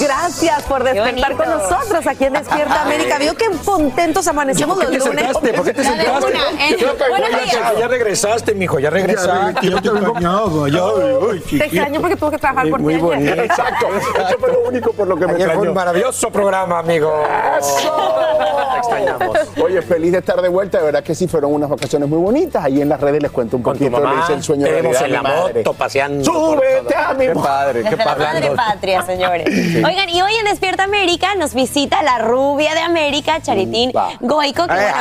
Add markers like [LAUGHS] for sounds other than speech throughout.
Gracias por despertar con nosotros aquí en Despierta [LAUGHS] América. Vio que contentos amanecemos ¿Por los qué te lunes. sentaste? ¿Por qué te sentaste? una, ¿eh? Ya regresaste, mijo, ya regresaste. Yo te extrañaba, Te extraño porque tuve que trabajar por ti Muy bonito. Exacto. [LAUGHS] Eso fue lo único por lo que me extrañó. un maravilloso programa, amigo. Te [LAUGHS] Oye, feliz de estar de vuelta. De verdad que sí fueron unas vacaciones muy bonitas. Ahí en las redes les cuento un Con tu poquito. mamá, le hice el sueño de en la madre. moto paseando. ¡Súbete a mi Qué padre, qué [LAUGHS] padre. patria, señores. Oigan, y hoy en Despierta América nos visita la rubia de América, Charitín. Goico, que bueno,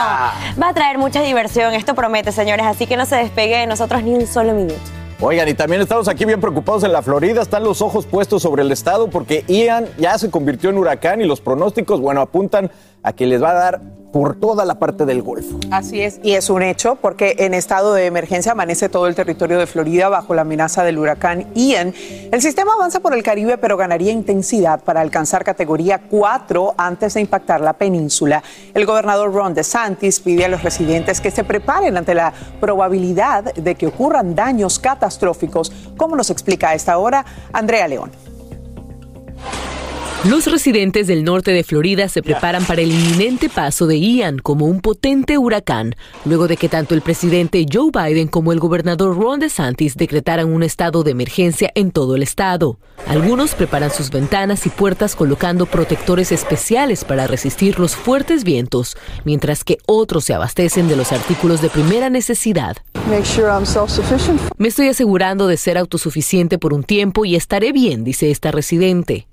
va a traer mucha diversión. Esto promete, señores, así que no se despegue de nosotros ni un solo minuto. Oigan, y también estamos aquí bien preocupados en la Florida. Están los ojos puestos sobre el estado porque Ian ya se convirtió en huracán y los pronósticos, bueno, apuntan a que les va a dar por toda la parte del Golfo. Así es, y es un hecho porque en estado de emergencia amanece todo el territorio de Florida bajo la amenaza del huracán Ian. El sistema avanza por el Caribe, pero ganaría intensidad para alcanzar categoría 4 antes de impactar la península. El gobernador Ron DeSantis pide a los residentes que se preparen ante la probabilidad de que ocurran daños catastróficos, como nos explica a esta hora Andrea León. Los residentes del norte de Florida se preparan para el inminente paso de Ian como un potente huracán, luego de que tanto el presidente Joe Biden como el gobernador Ron DeSantis decretaran un estado de emergencia en todo el estado. Algunos preparan sus ventanas y puertas colocando protectores especiales para resistir los fuertes vientos, mientras que otros se abastecen de los artículos de primera necesidad. Me estoy asegurando de ser autosuficiente por un tiempo y estaré bien, dice esta residente.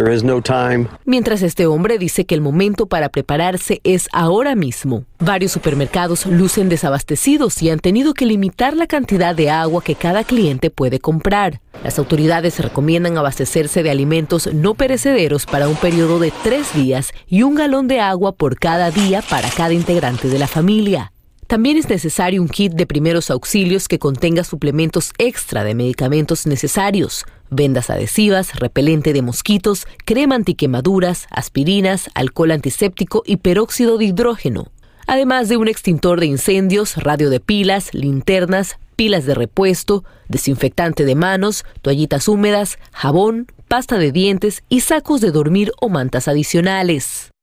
Mientras este hombre dice que el momento para prepararse es ahora mismo. Varios supermercados lucen desabastecidos y han tenido que limitar la cantidad de agua que cada cliente puede comprar. Las autoridades recomiendan abastecerse de alimentos no perecederos para un periodo de tres días y un galón de agua por cada día para cada integrante de la familia. También es necesario un kit de primeros auxilios que contenga suplementos extra de medicamentos necesarios, vendas adhesivas, repelente de mosquitos, crema antiquemaduras, aspirinas, alcohol antiséptico y peróxido de hidrógeno. Además de un extintor de incendios, radio de pilas, linternas, pilas de repuesto, desinfectante de manos, toallitas húmedas, jabón, pasta de dientes y sacos de dormir o mantas adicionales.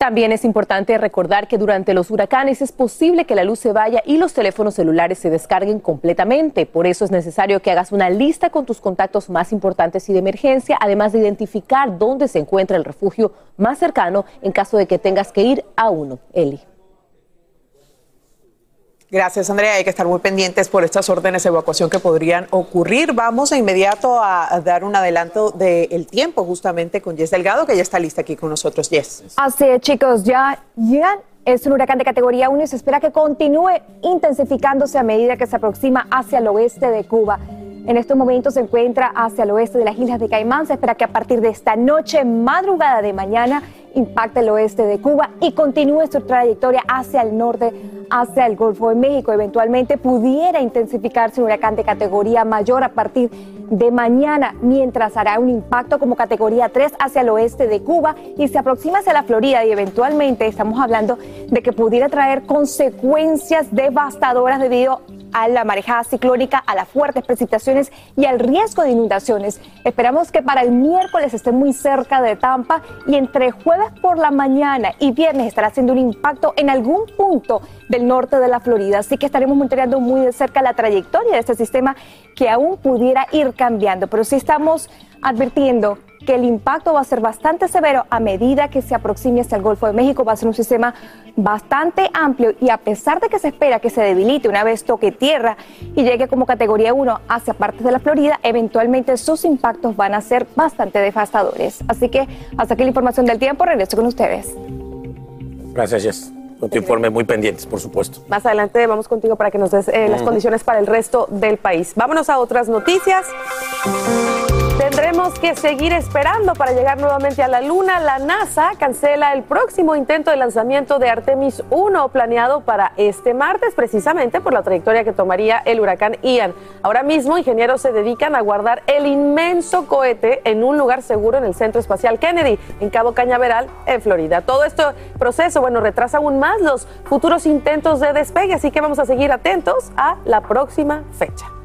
También es importante recordar que durante los huracanes es posible que la luz se vaya y los teléfonos celulares se descarguen completamente. Por eso es necesario que hagas una lista con tus contactos más importantes y de emergencia, además de identificar dónde se encuentra el refugio más cercano en caso de que tengas que ir a uno. Eli. Gracias, Andrea. Hay que estar muy pendientes por estas órdenes de evacuación que podrían ocurrir. Vamos de inmediato a, dar un adelanto del tiempo justamente con Jess Delgado, que ya está lista aquí con nosotros. Jess. Así es, chicos, ya Ian es un huracán de categoría 1 y se espera que continúe intensificándose a medida que se aproxima hacia el oeste de Cuba. En estos momentos se encuentra hacia el oeste de las Islas de Caimán. Se espera que a partir de esta noche, madrugada de mañana, impacte el oeste de Cuba y continúe su trayectoria hacia el norte, hacia el Golfo de México. Eventualmente pudiera intensificarse un huracán de categoría mayor a partir de mañana, mientras hará un impacto como categoría 3 hacia el oeste de Cuba y se aproxima hacia la Florida y eventualmente estamos hablando de que pudiera traer consecuencias devastadoras debido a la marejada ciclónica, a las fuertes precipitaciones y al riesgo de inundaciones. Esperamos que para el miércoles esté muy cerca de Tampa y entre jueves por la mañana y viernes estará haciendo un impacto en algún punto del norte de la Florida. Así que estaremos monitoreando muy de cerca la trayectoria de este sistema que aún pudiera ir cambiando. Pero sí estamos advirtiendo que el impacto va a ser bastante severo a medida que se aproxime hasta el Golfo de México. Va a ser un sistema bastante amplio y a pesar de que se espera que se debilite una vez toque tierra y llegue como categoría 1 hacia partes de la Florida, eventualmente sus impactos van a ser bastante devastadores. Así que hasta aquí la información del tiempo. Regreso con ustedes. Gracias, Jess. Con tu informe muy pendientes, por supuesto. Más adelante vamos contigo para que nos des eh, las Mm. condiciones para el resto del país. Vámonos a otras noticias. Tendremos que seguir esperando para llegar nuevamente a la Luna. La NASA cancela el próximo intento de lanzamiento de Artemis 1 planeado para este martes, precisamente por la trayectoria que tomaría el huracán Ian. Ahora mismo, ingenieros se dedican a guardar el inmenso cohete en un lugar seguro en el Centro Espacial Kennedy, en Cabo Cañaveral, en Florida. Todo este proceso, bueno, retrasa aún más los futuros intentos de despegue, así que vamos a seguir atentos a la próxima fecha.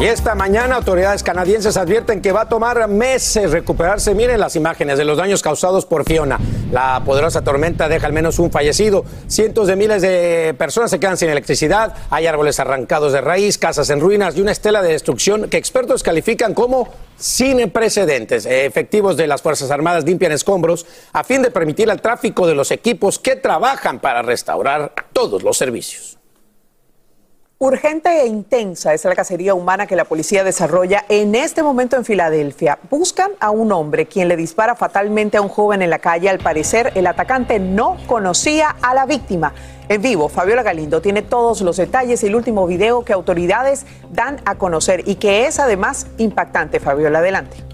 Y esta mañana autoridades canadienses advierten que va a tomar meses recuperarse. Miren las imágenes de los daños causados por Fiona. La poderosa tormenta deja al menos un fallecido. Cientos de miles de personas se quedan sin electricidad. Hay árboles arrancados de raíz, casas en ruinas y una estela de destrucción que expertos califican como sin precedentes. Efectivos de las Fuerzas Armadas limpian escombros a fin de permitir el tráfico de los equipos que trabajan para restaurar todos los servicios. Urgente e intensa es la cacería humana que la policía desarrolla en este momento en Filadelfia. Buscan a un hombre quien le dispara fatalmente a un joven en la calle. Al parecer, el atacante no conocía a la víctima. En vivo, Fabiola Galindo tiene todos los detalles y el último video que autoridades dan a conocer y que es además impactante. Fabiola, adelante.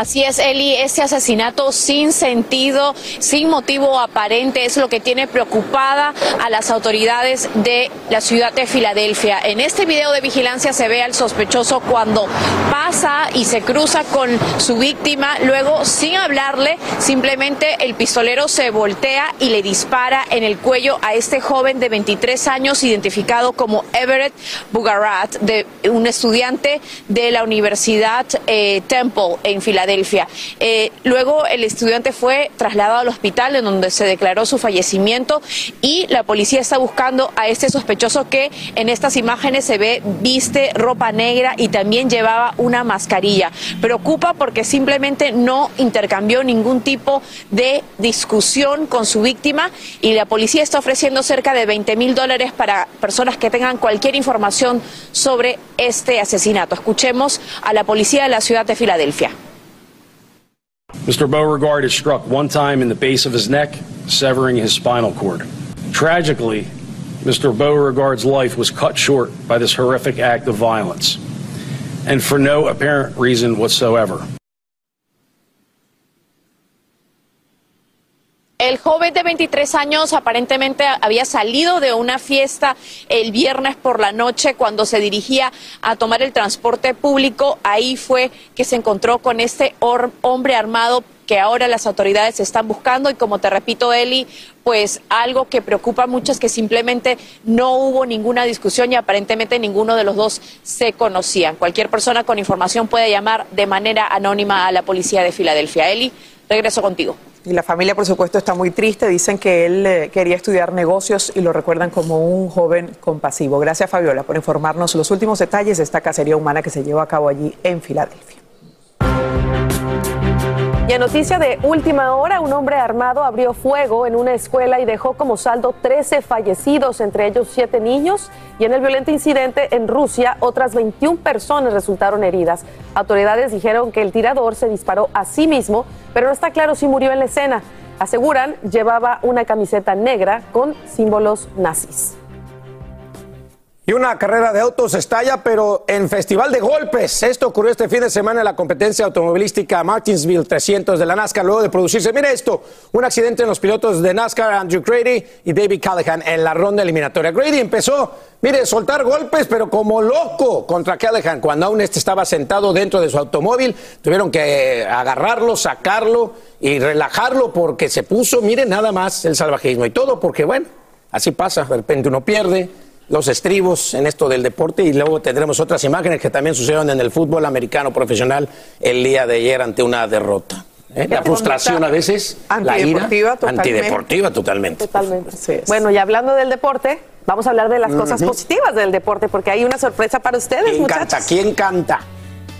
Así es, Eli, este asesinato sin sentido, sin motivo aparente, es lo que tiene preocupada a las autoridades de la ciudad de Filadelfia. En este video de vigilancia se ve al sospechoso cuando pasa y se cruza con su víctima, luego sin hablarle, simplemente el pistolero se voltea y le dispara en el cuello a este joven de 23 años identificado como Everett Bugarat, de un estudiante de la Universidad eh, Temple en Filadelfia. Eh, luego el estudiante fue trasladado al hospital en donde se declaró su fallecimiento y la policía está buscando a este sospechoso que en estas imágenes se ve viste ropa negra y también llevaba una mascarilla. Preocupa porque simplemente no intercambió ningún tipo de discusión con su víctima y la policía está ofreciendo cerca de 20 mil dólares para personas que tengan cualquier información sobre este asesinato. Escuchemos a la policía de la ciudad de Filadelfia. Mr. Beauregard is struck one time in the base of his neck, severing his spinal cord. Tragically, Mr. Beauregard's life was cut short by this horrific act of violence, and for no apparent reason whatsoever. El joven de 23 años aparentemente había salido de una fiesta el viernes por la noche cuando se dirigía a tomar el transporte público. Ahí fue que se encontró con este hombre armado que ahora las autoridades están buscando y como te repito, Eli, pues algo que preocupa mucho es que simplemente no hubo ninguna discusión y aparentemente ninguno de los dos se conocían. Cualquier persona con información puede llamar de manera anónima a la policía de Filadelfia. Eli, regreso contigo. Y la familia, por supuesto, está muy triste. Dicen que él eh, quería estudiar negocios y lo recuerdan como un joven compasivo. Gracias, Fabiola, por informarnos los últimos detalles de esta cacería humana que se llevó a cabo allí en Filadelfia. Y a noticia de última hora, un hombre armado abrió fuego en una escuela y dejó como saldo 13 fallecidos, entre ellos 7 niños. Y en el violento incidente en Rusia, otras 21 personas resultaron heridas. Autoridades dijeron que el tirador se disparó a sí mismo, pero no está claro si murió en la escena. Aseguran llevaba una camiseta negra con símbolos nazis. Y una carrera de autos estalla, pero en festival de golpes. Esto ocurrió este fin de semana en la competencia automovilística Martinsville 300 de la NASCAR, luego de producirse, mire esto, un accidente en los pilotos de NASCAR, Andrew Grady y David Callahan en la ronda eliminatoria. Grady empezó, mire, soltar golpes, pero como loco contra Callahan. Cuando aún este estaba sentado dentro de su automóvil, tuvieron que agarrarlo, sacarlo y relajarlo porque se puso, mire, nada más el salvajismo y todo, porque bueno, así pasa, de repente uno pierde los estribos en esto del deporte y luego tendremos otras imágenes que también sucedieron en el fútbol americano profesional el día de ayer ante una derrota. ¿eh? La frustración a veces, la ira, Antideportiva totalmente. antideportiva totalmente. Totalmente. Bueno, y hablando del deporte, vamos a hablar de las cosas positivas del deporte, porque hay una sorpresa para ustedes, ¿Quién muchachos. canta? ¿Quién canta?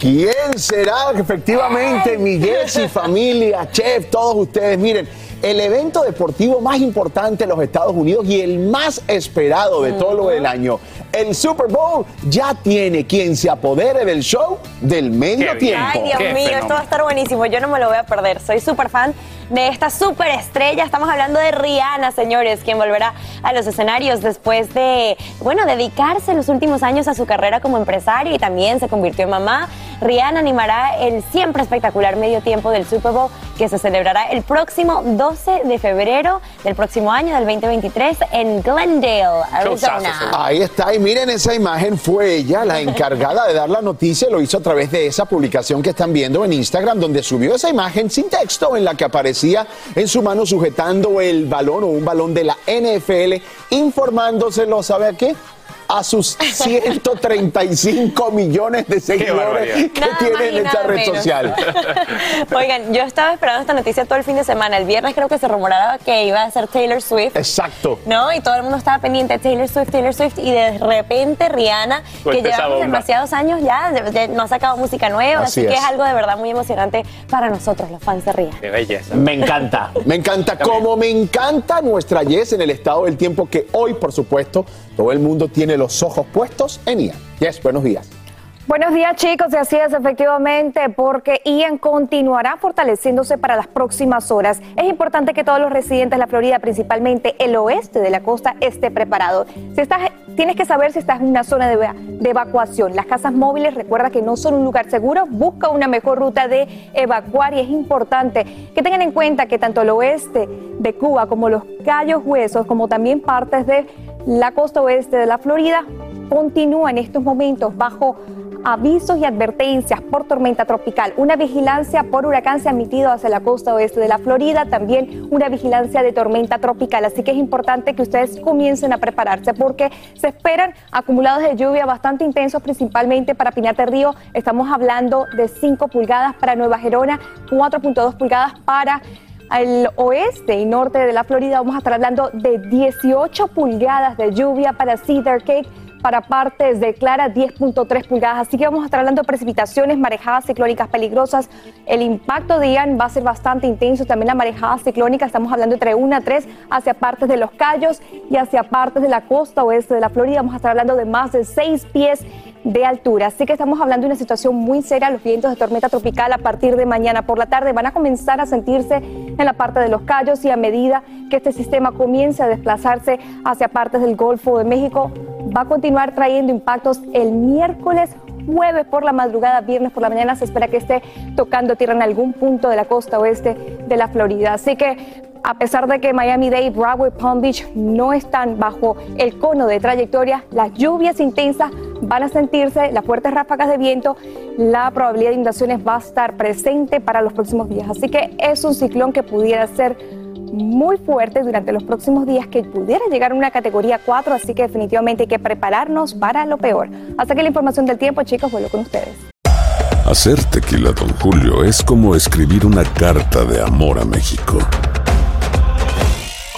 ¿Quién será? Efectivamente, Miguel y familia, chef, todos ustedes. Miren, el evento deportivo más importante de los Estados Unidos y el más esperado de todo lo del año, el Super Bowl, ya tiene quien se apodere del show del medio tiempo. Ay, Dios mío, esto va a estar buenísimo. Yo no me lo voy a perder. Soy súper fan de esta súper estrella. Estamos hablando de Rihanna, señores, quien volverá a los escenarios después de, bueno, dedicarse los últimos años a su carrera como empresaria y también se convirtió en mamá. Rihanna animará el siempre espectacular medio tiempo del Super Bowl que se celebrará el próximo 12 de febrero del próximo año, del 2023, en Glendale, Arizona. Ahí está, y miren esa imagen, fue ella la [LAUGHS] encargada de dar la noticia, lo hizo a través de esa publicación que están viendo en Instagram, donde subió esa imagen sin texto en la que en su mano sujetando el balón o un balón de la NFL, informándoselo, ¿sabe a qué? A sus [LAUGHS] 135 millones de seguidores que Nada tiene en esta red menos. social. [LAUGHS] Oigan, yo estaba esperando esta noticia todo el fin de semana. El viernes creo que se rumoraba que iba a ser Taylor Swift. Exacto. ¿No? Y todo el mundo estaba pendiente de Taylor Swift, Taylor Swift. Y de repente Rihanna, que llevamos bomba. demasiados años ya, no ha sacado música nueva. Así Así, que es. es algo de verdad muy emocionante para nosotros, los fans de Rihanna. Qué belleza. Me encanta. Me encanta, como me encanta nuestra Yes en el estado del tiempo que hoy, por supuesto, todo el mundo tiene los ojos puestos en Ian. Yes, buenos días. Buenos días chicos, y así es efectivamente, porque Ian continuará fortaleciéndose para las próximas horas. Es importante que todos los residentes de la Florida, principalmente el oeste de la costa, esté preparado. Si estás, tienes que saber si estás en una zona de, de evacuación. Las casas móviles, recuerda que no son un lugar seguro, busca una mejor ruta de evacuar y es importante que tengan en cuenta que tanto el oeste de Cuba como los Cayos Huesos, como también partes de la costa oeste de la Florida, continúa en estos momentos bajo avisos y advertencias por tormenta tropical. Una vigilancia por huracán se ha emitido hacia la costa oeste de la Florida, también una vigilancia de tormenta tropical. Así que es importante que ustedes comiencen a prepararse porque se esperan acumulados de lluvia bastante intensos, principalmente para Pinar del Río. Estamos hablando de 5 pulgadas para Nueva Gerona, 4.2 pulgadas para al oeste y norte de la Florida vamos a estar hablando de 18 pulgadas de lluvia para Cedar Cake, para partes de Clara 10.3 pulgadas. Así que vamos a estar hablando de precipitaciones, marejadas ciclónicas peligrosas. El impacto de Ian va a ser bastante intenso. También la marejada ciclónica, estamos hablando entre 1 a 3 hacia partes de los Cayos y hacia partes de la costa oeste de la Florida. Vamos a estar hablando de más de 6 pies de altura. Así que estamos hablando de una situación muy seria. Los vientos de tormenta tropical a partir de mañana por la tarde van a comenzar a sentirse en la parte de los Cayos y a medida que este sistema comience a desplazarse hacia partes del Golfo de México, va a continuar trayendo impactos el miércoles. Jueves por la madrugada, viernes por la mañana, se espera que esté tocando tierra en algún punto de la costa oeste de la Florida. Así que a pesar de que Miami-Dade, Broward, Palm Beach no están bajo el cono de trayectoria, las lluvias intensas van a sentirse, las fuertes ráfagas de viento, la probabilidad de inundaciones va a estar presente para los próximos días. Así que es un ciclón que pudiera ser muy fuerte durante los próximos días, que pudiera llegar a una categoría 4, así que definitivamente hay que prepararnos para lo peor. Hasta que la información del tiempo, chicos, vuelvo con ustedes. Hacer tequila, Don Julio, es como escribir una carta de amor a México.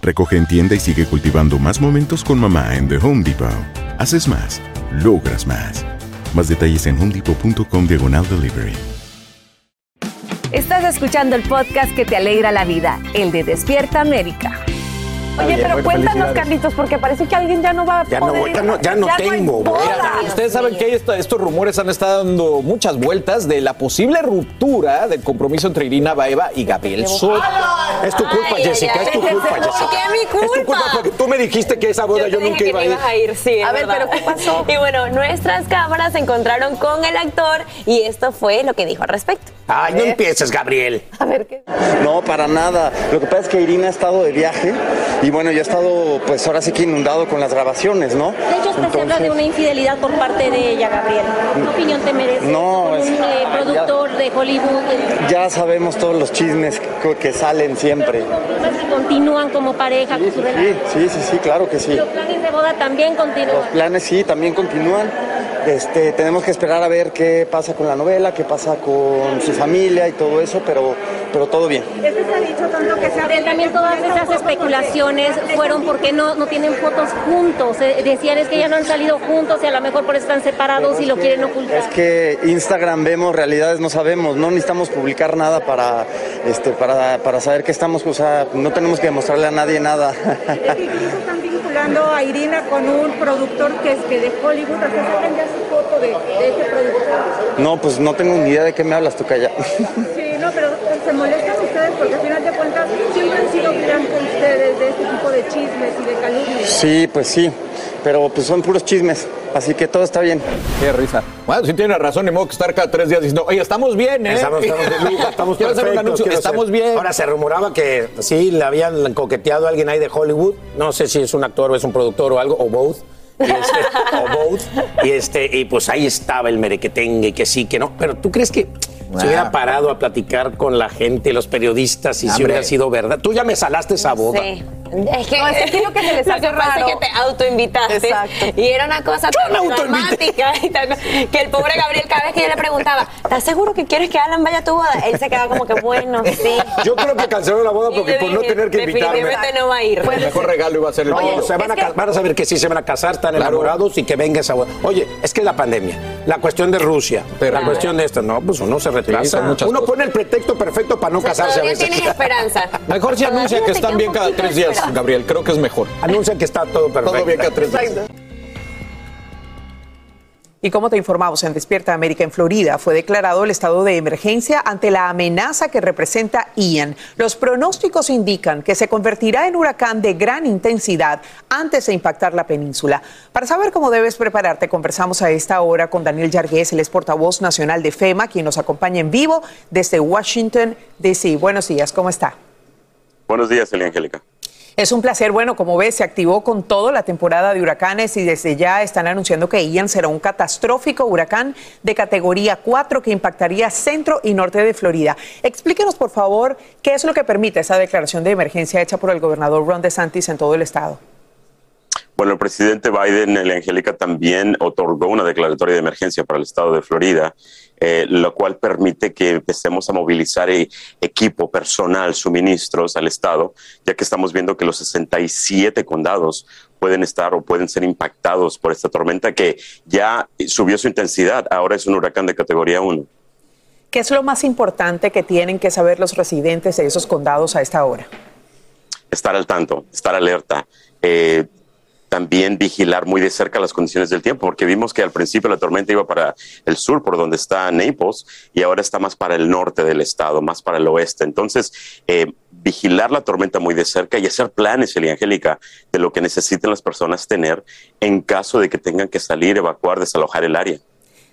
Recoge en tienda y sigue cultivando más momentos con mamá en The Home Depot. Haces más, logras más. Más detalles en homedepot.com diagonal delivery. Estás escuchando el podcast que te alegra la vida, el de Despierta América. Oye, pero cuéntanos, Carlitos, porque parece que alguien ya no va a Ya no, poder ya no, ya no tengo, güey. boda. Ustedes saben que esta- estos rumores han estado dando muchas vueltas de la posible ruptura del compromiso entre Irina Baeva y Gabriel Soto. Es tu culpa, Ay, Jessica, ay, es tu ay. culpa, ¿Por Jessica. qué mi Es tu culpa? culpa porque tú me dijiste que esa boda yo, nunca que iba a no ir. ibas a ir, sí. A es ver, verdad. pero ¿qué pasó? [LAUGHS] Y bueno, nuestras cámaras se encontraron con el actor y esto fue lo que dijo al respecto. Ay, no empieces, Gabriel. A ver qué. No, para nada. Lo que pasa es que Irina ha estado de viaje y bueno, yo he estado pues ahora sí que inundado con las grabaciones, ¿no? De hecho, hasta se habla de una infidelidad por parte de ella, Gabriel. ¿Qué opinión te merece? No, es- un eh, productor de Hollywood, eh, Ya sabemos todos los chismes que, que salen siempre. si continúan como pareja con su relación. Sí, sí, sí, sí, claro que sí. Los planes de boda también continúan. Los planes sí, también continúan. Este, tenemos que esperar a ver qué pasa con la novela, qué pasa con su familia y todo eso, pero, pero todo bien. Este se ha dicho tanto que se Gabriel, también todas esas especulaciones fueron porque no, no tienen fotos juntos. Eh, decían es que ya no han salido juntos y a lo mejor por eso están separados y lo quieren ocultar. Es que Instagram vemos, realidades no sabemos, no necesitamos publicar nada para, este, para, para saber que estamos, o sea, no tenemos que demostrarle a nadie nada. Vinculando a Irina con un productor que es que de Hollywood. Hasta sacan ya su foto de, de este productor. No, pues no tengo ni idea de qué me hablas tú, calla. [LAUGHS] Sí, no, pero se molestan ustedes porque al final de cuentas siempre han sido blancos ustedes de este tipo de chismes y de calumnias. Sí, pues sí, pero pues son puros chismes, así que todo está bien. Qué risa. Bueno, sí tiene razón, ni modo que estar cada tres días diciendo, oye, estamos bien, ¿eh? Estamos, lujo, [LAUGHS] estamos Quiero hacer un perfectos, anuncio, quiero estamos hacer- bien. Ahora se rumoraba que sí le habían coqueteado a alguien ahí de Hollywood. No sé si es un actor o es un productor o algo, o both. Y este, o both. Y, este, y pues ahí estaba el merequetengue, que sí, que no. Pero ¿tú crees que se hubiera parado a platicar con la gente, los periodistas, y si hubiera sido verdad? Tú ya me salaste esa boda. Sí. Es que, No, es que lo que se les lo hace que pasa raro- es que te autoinvitaste. Exacto. Y era una cosa tan dramática y tan- que el pobre Gabriel, cada vez que yo le preguntaba, ¿estás seguro que quieres que Alan vaya a tu boda? Él se quedaba como que, bueno, sí. [LAUGHS] Yo creo que canceló la boda porque por no tener que invitarme. Definitivamente no va a ir. El mejor regalo iba a ser el No, bodo. se van a, ca- van a saber que sí se van a casar, están Claro. enamorados y que venga esa boda. Oye, es que la pandemia, la cuestión de Rusia, la cuestión de esto, no, pues uno se retrasa. uno cosas. pone el pretexto perfecto para no O sea, casarse a veces. tienes esperanza. Mejor si anuncia que están bien cada tres días. Gabriel. Creo que es mejor. Anuncia que está todo perfecto. Todo bien cada tres días. Y como te informamos en Despierta América en Florida, fue declarado el estado de emergencia ante la amenaza que representa Ian. Los pronósticos indican que se convertirá en huracán de gran intensidad antes de impactar la península. Para saber cómo debes prepararte, conversamos a esta hora con Daniel Yargués, el ex portavoz nacional de FEMA, quien nos acompaña en vivo desde Washington, D.C. Buenos días, ¿cómo está? Buenos días, Elia Angélica. Es un placer. Bueno, como ves, se activó con todo la temporada de huracanes y desde ya están anunciando que Ian será un catastrófico huracán de categoría 4 que impactaría centro y norte de Florida. Explíquenos, por favor, qué es lo que permite esa declaración de emergencia hecha por el gobernador Ron DeSantis en todo el estado. Bueno, el presidente Biden, Elia Angélica, también otorgó una declaratoria de emergencia para el estado de Florida, eh, lo cual permite que empecemos a movilizar eh, equipo, personal, suministros al estado, ya que estamos viendo que los 67 condados pueden estar o pueden ser impactados por esta tormenta que ya subió su intensidad, ahora es un huracán de categoría 1. ¿Qué es lo más importante que tienen que saber los residentes de esos condados a esta hora? estar al tanto, estar alerta. Eh, también vigilar muy de cerca las condiciones del tiempo, porque vimos que al principio la tormenta iba para el sur, por donde está Naples, y ahora está más para el norte del estado, más para el oeste. Entonces, eh, vigilar la tormenta muy de cerca y hacer planes, Elia Angélica, de lo que necesiten las personas tener en caso de que tengan que salir, evacuar, desalojar el área.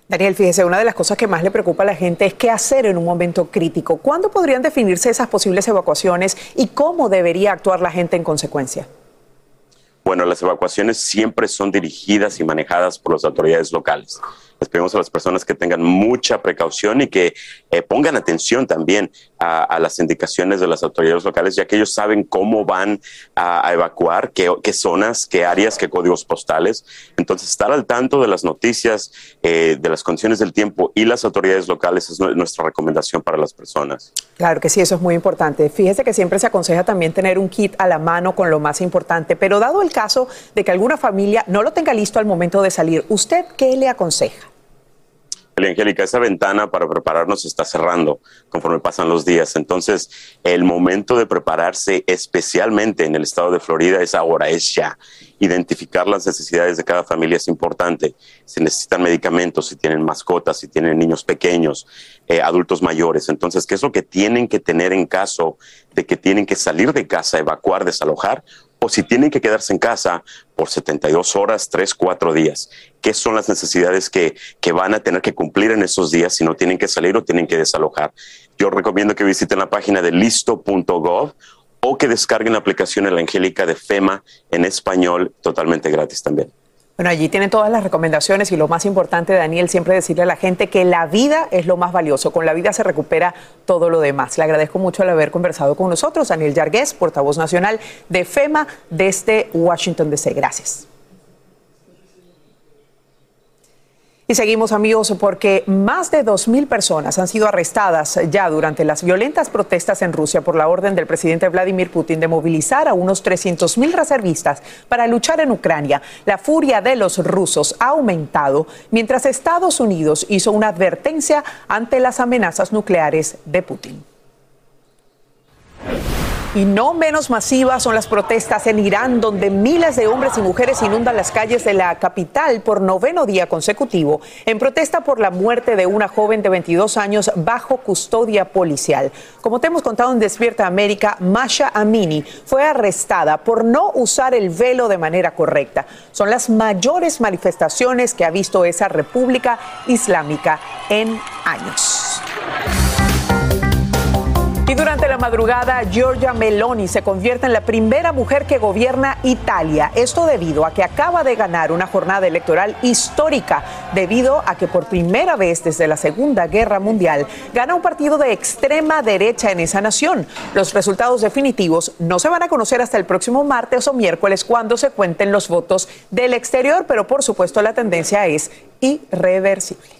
Daniel, fíjese, una de las cosas que más le preocupa a la gente es qué hacer en un momento crítico. ¿Cuándo podrían definirse esas posibles evacuaciones y cómo debería actuar la gente en consecuencia? Bueno, las evacuaciones siempre son dirigidas y manejadas por las autoridades locales. Les pedimos a las personas que tengan mucha precaución y que eh, pongan atención también a, las indicaciones de las autoridades locales, ya que ellos saben cómo van a, a evacuar, qué, qué, zonas, qué áreas, qué códigos postales. Entonces, estar al tanto de las noticias, eh, de las condiciones del tiempo y las autoridades locales es nuestra recomendación para las personas. Claro que sí, eso es muy importante. Fíjese que siempre se aconseja también tener un kit a la mano con lo más importante, pero dado el caso de que alguna familia no lo tenga listo al momento de salir, ¿usted qué le aconseja? Angélica, esa ventana para prepararnos está cerrando conforme pasan los días. Entonces, el momento de prepararse, especialmente en el estado de Florida, es ahora, es ya. Identificar las necesidades de cada familia es importante. Si necesitan medicamentos, si tienen mascotas, si tienen niños pequeños, eh, adultos mayores. Entonces, ¿qué es lo que tienen que tener en caso de que tienen que salir de casa, evacuar, desalojar? Si tienen que quedarse en casa por 72 horas, 3, 4 días. ¿Qué son las necesidades que, que, van a tener que cumplir en esos días si no tienen que salir o tienen que desalojar? Yo recomiendo que visiten la página de listo.gov o que descarguen la aplicación La Angélica de FEMA en español totalmente gratis también. Bueno, allí tienen todas las recomendaciones y lo más importante, Daniel, siempre decirle a la gente que la vida es lo más valioso. Con la vida se recupera todo lo demás. Le agradezco mucho el haber conversado con nosotros, Daniel Yargués, portavoz nacional de FEMA desde Washington DC. Gracias. Y seguimos amigos porque más de 2.000 personas han sido arrestadas ya durante las violentas protestas en Rusia por la orden del presidente Vladimir Putin de movilizar a unos 300.000 reservistas para luchar en Ucrania. La furia de los rusos ha aumentado mientras Estados Unidos hizo una advertencia ante las amenazas nucleares de Putin. Y no menos masivas son las protestas en Irán, donde miles de hombres y mujeres inundan las calles de la capital por noveno día consecutivo, en protesta por la muerte de una joven de 22 años bajo custodia policial. Como te hemos contado en Despierta América, Masha Amini fue arrestada por no usar el velo de manera correcta. Son las mayores manifestaciones que ha visto esa República Islámica en años. Y durante la madrugada, Giorgia Meloni se convierte en la primera mujer que gobierna Italia. Esto debido a que acaba de ganar una jornada electoral histórica, debido a que por primera vez desde la Segunda Guerra Mundial gana un partido de extrema derecha en esa nación. Los resultados definitivos no se van a conocer hasta el próximo martes o miércoles cuando se cuenten los votos del exterior, pero por supuesto la tendencia es irreversible.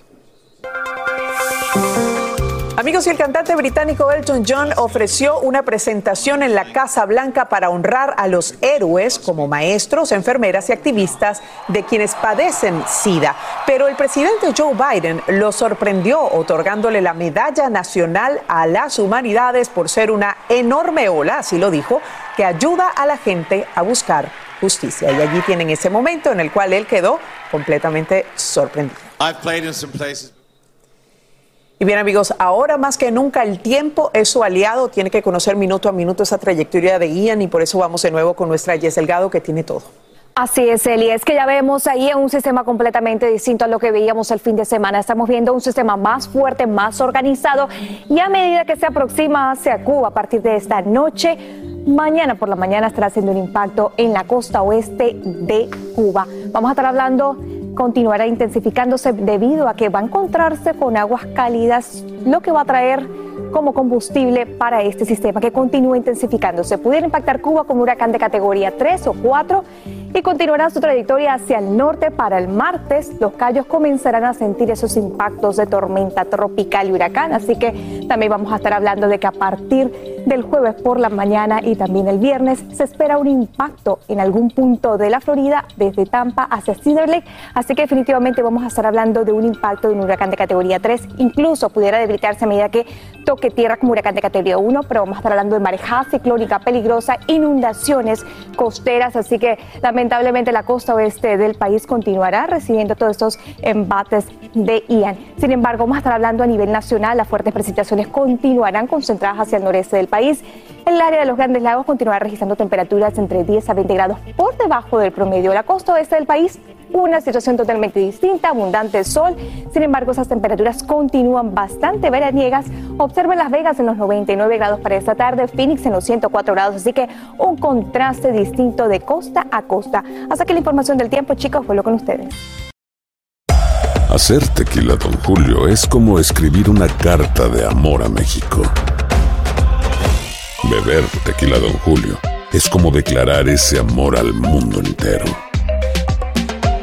Amigos, y el cantante británico Elton John ofreció una presentación en la Casa Blanca para honrar a los héroes como maestros, enfermeras y activistas de quienes padecen SIDA. Pero el presidente Joe Biden lo sorprendió otorgándole la Medalla Nacional a las Humanidades por ser una enorme ola, así lo dijo, que ayuda a la gente a buscar justicia. Y allí tienen ese momento en el cual él quedó completamente sorprendido. Y bien amigos, ahora más que nunca el tiempo es su aliado, tiene que conocer minuto a minuto esa trayectoria de Ian y por eso vamos de nuevo con nuestra Jess Delgado que tiene todo. Así es, Eli, es que ya vemos ahí un sistema completamente distinto a lo que veíamos el fin de semana. Estamos viendo un sistema más fuerte, más organizado y a medida que se aproxima hacia Cuba a partir de esta noche, mañana por la mañana estará haciendo un impacto en la costa oeste de Cuba. Vamos a estar hablando continuará intensificándose debido a que va a encontrarse con aguas cálidas, lo que va a traer como combustible para este sistema que continúa intensificándose. Pudiera impactar Cuba como huracán de categoría 3 o 4 y continuará su trayectoria hacia el norte para el martes. Los Cayos comenzarán a sentir esos impactos de tormenta tropical y huracán, así que también vamos a estar hablando de que a partir del jueves por la mañana y también el viernes se espera un impacto en algún punto de la Florida desde Tampa hacia Cedar Lake, así que definitivamente vamos a estar hablando de un impacto de un huracán de categoría 3, incluso pudiera debilitarse a medida que toque tierra como huracán de categoría 1, pero vamos a estar hablando de marejada ciclónica peligrosa, inundaciones costeras, así que lamentablemente la costa oeste del país continuará recibiendo todos estos embates de Ian. Sin embargo, vamos a estar hablando a nivel nacional, las fuertes precipitaciones continuarán concentradas hacia el noreste del país. El área de los Grandes Lagos continuará registrando temperaturas entre 10 a 20 grados por debajo del promedio. La costa oeste del país una situación totalmente distinta, abundante sol. Sin embargo, esas temperaturas continúan bastante veraniegas. Observen Las Vegas en los 99 grados para esta tarde, Phoenix en los 104 grados, así que un contraste distinto de costa a costa. Hasta que la información del tiempo, chicos, vuelvo con ustedes. Hacer tequila, Don Julio, es como escribir una carta de amor a México. Beber tequila, Don Julio, es como declarar ese amor al mundo entero.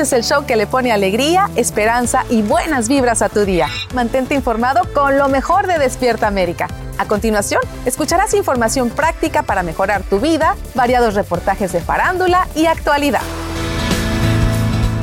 Este es el show que le pone alegría, esperanza y buenas vibras a tu día. Mantente informado con lo mejor de Despierta América. A continuación, escucharás información práctica para mejorar tu vida, variados reportajes de farándula y actualidad.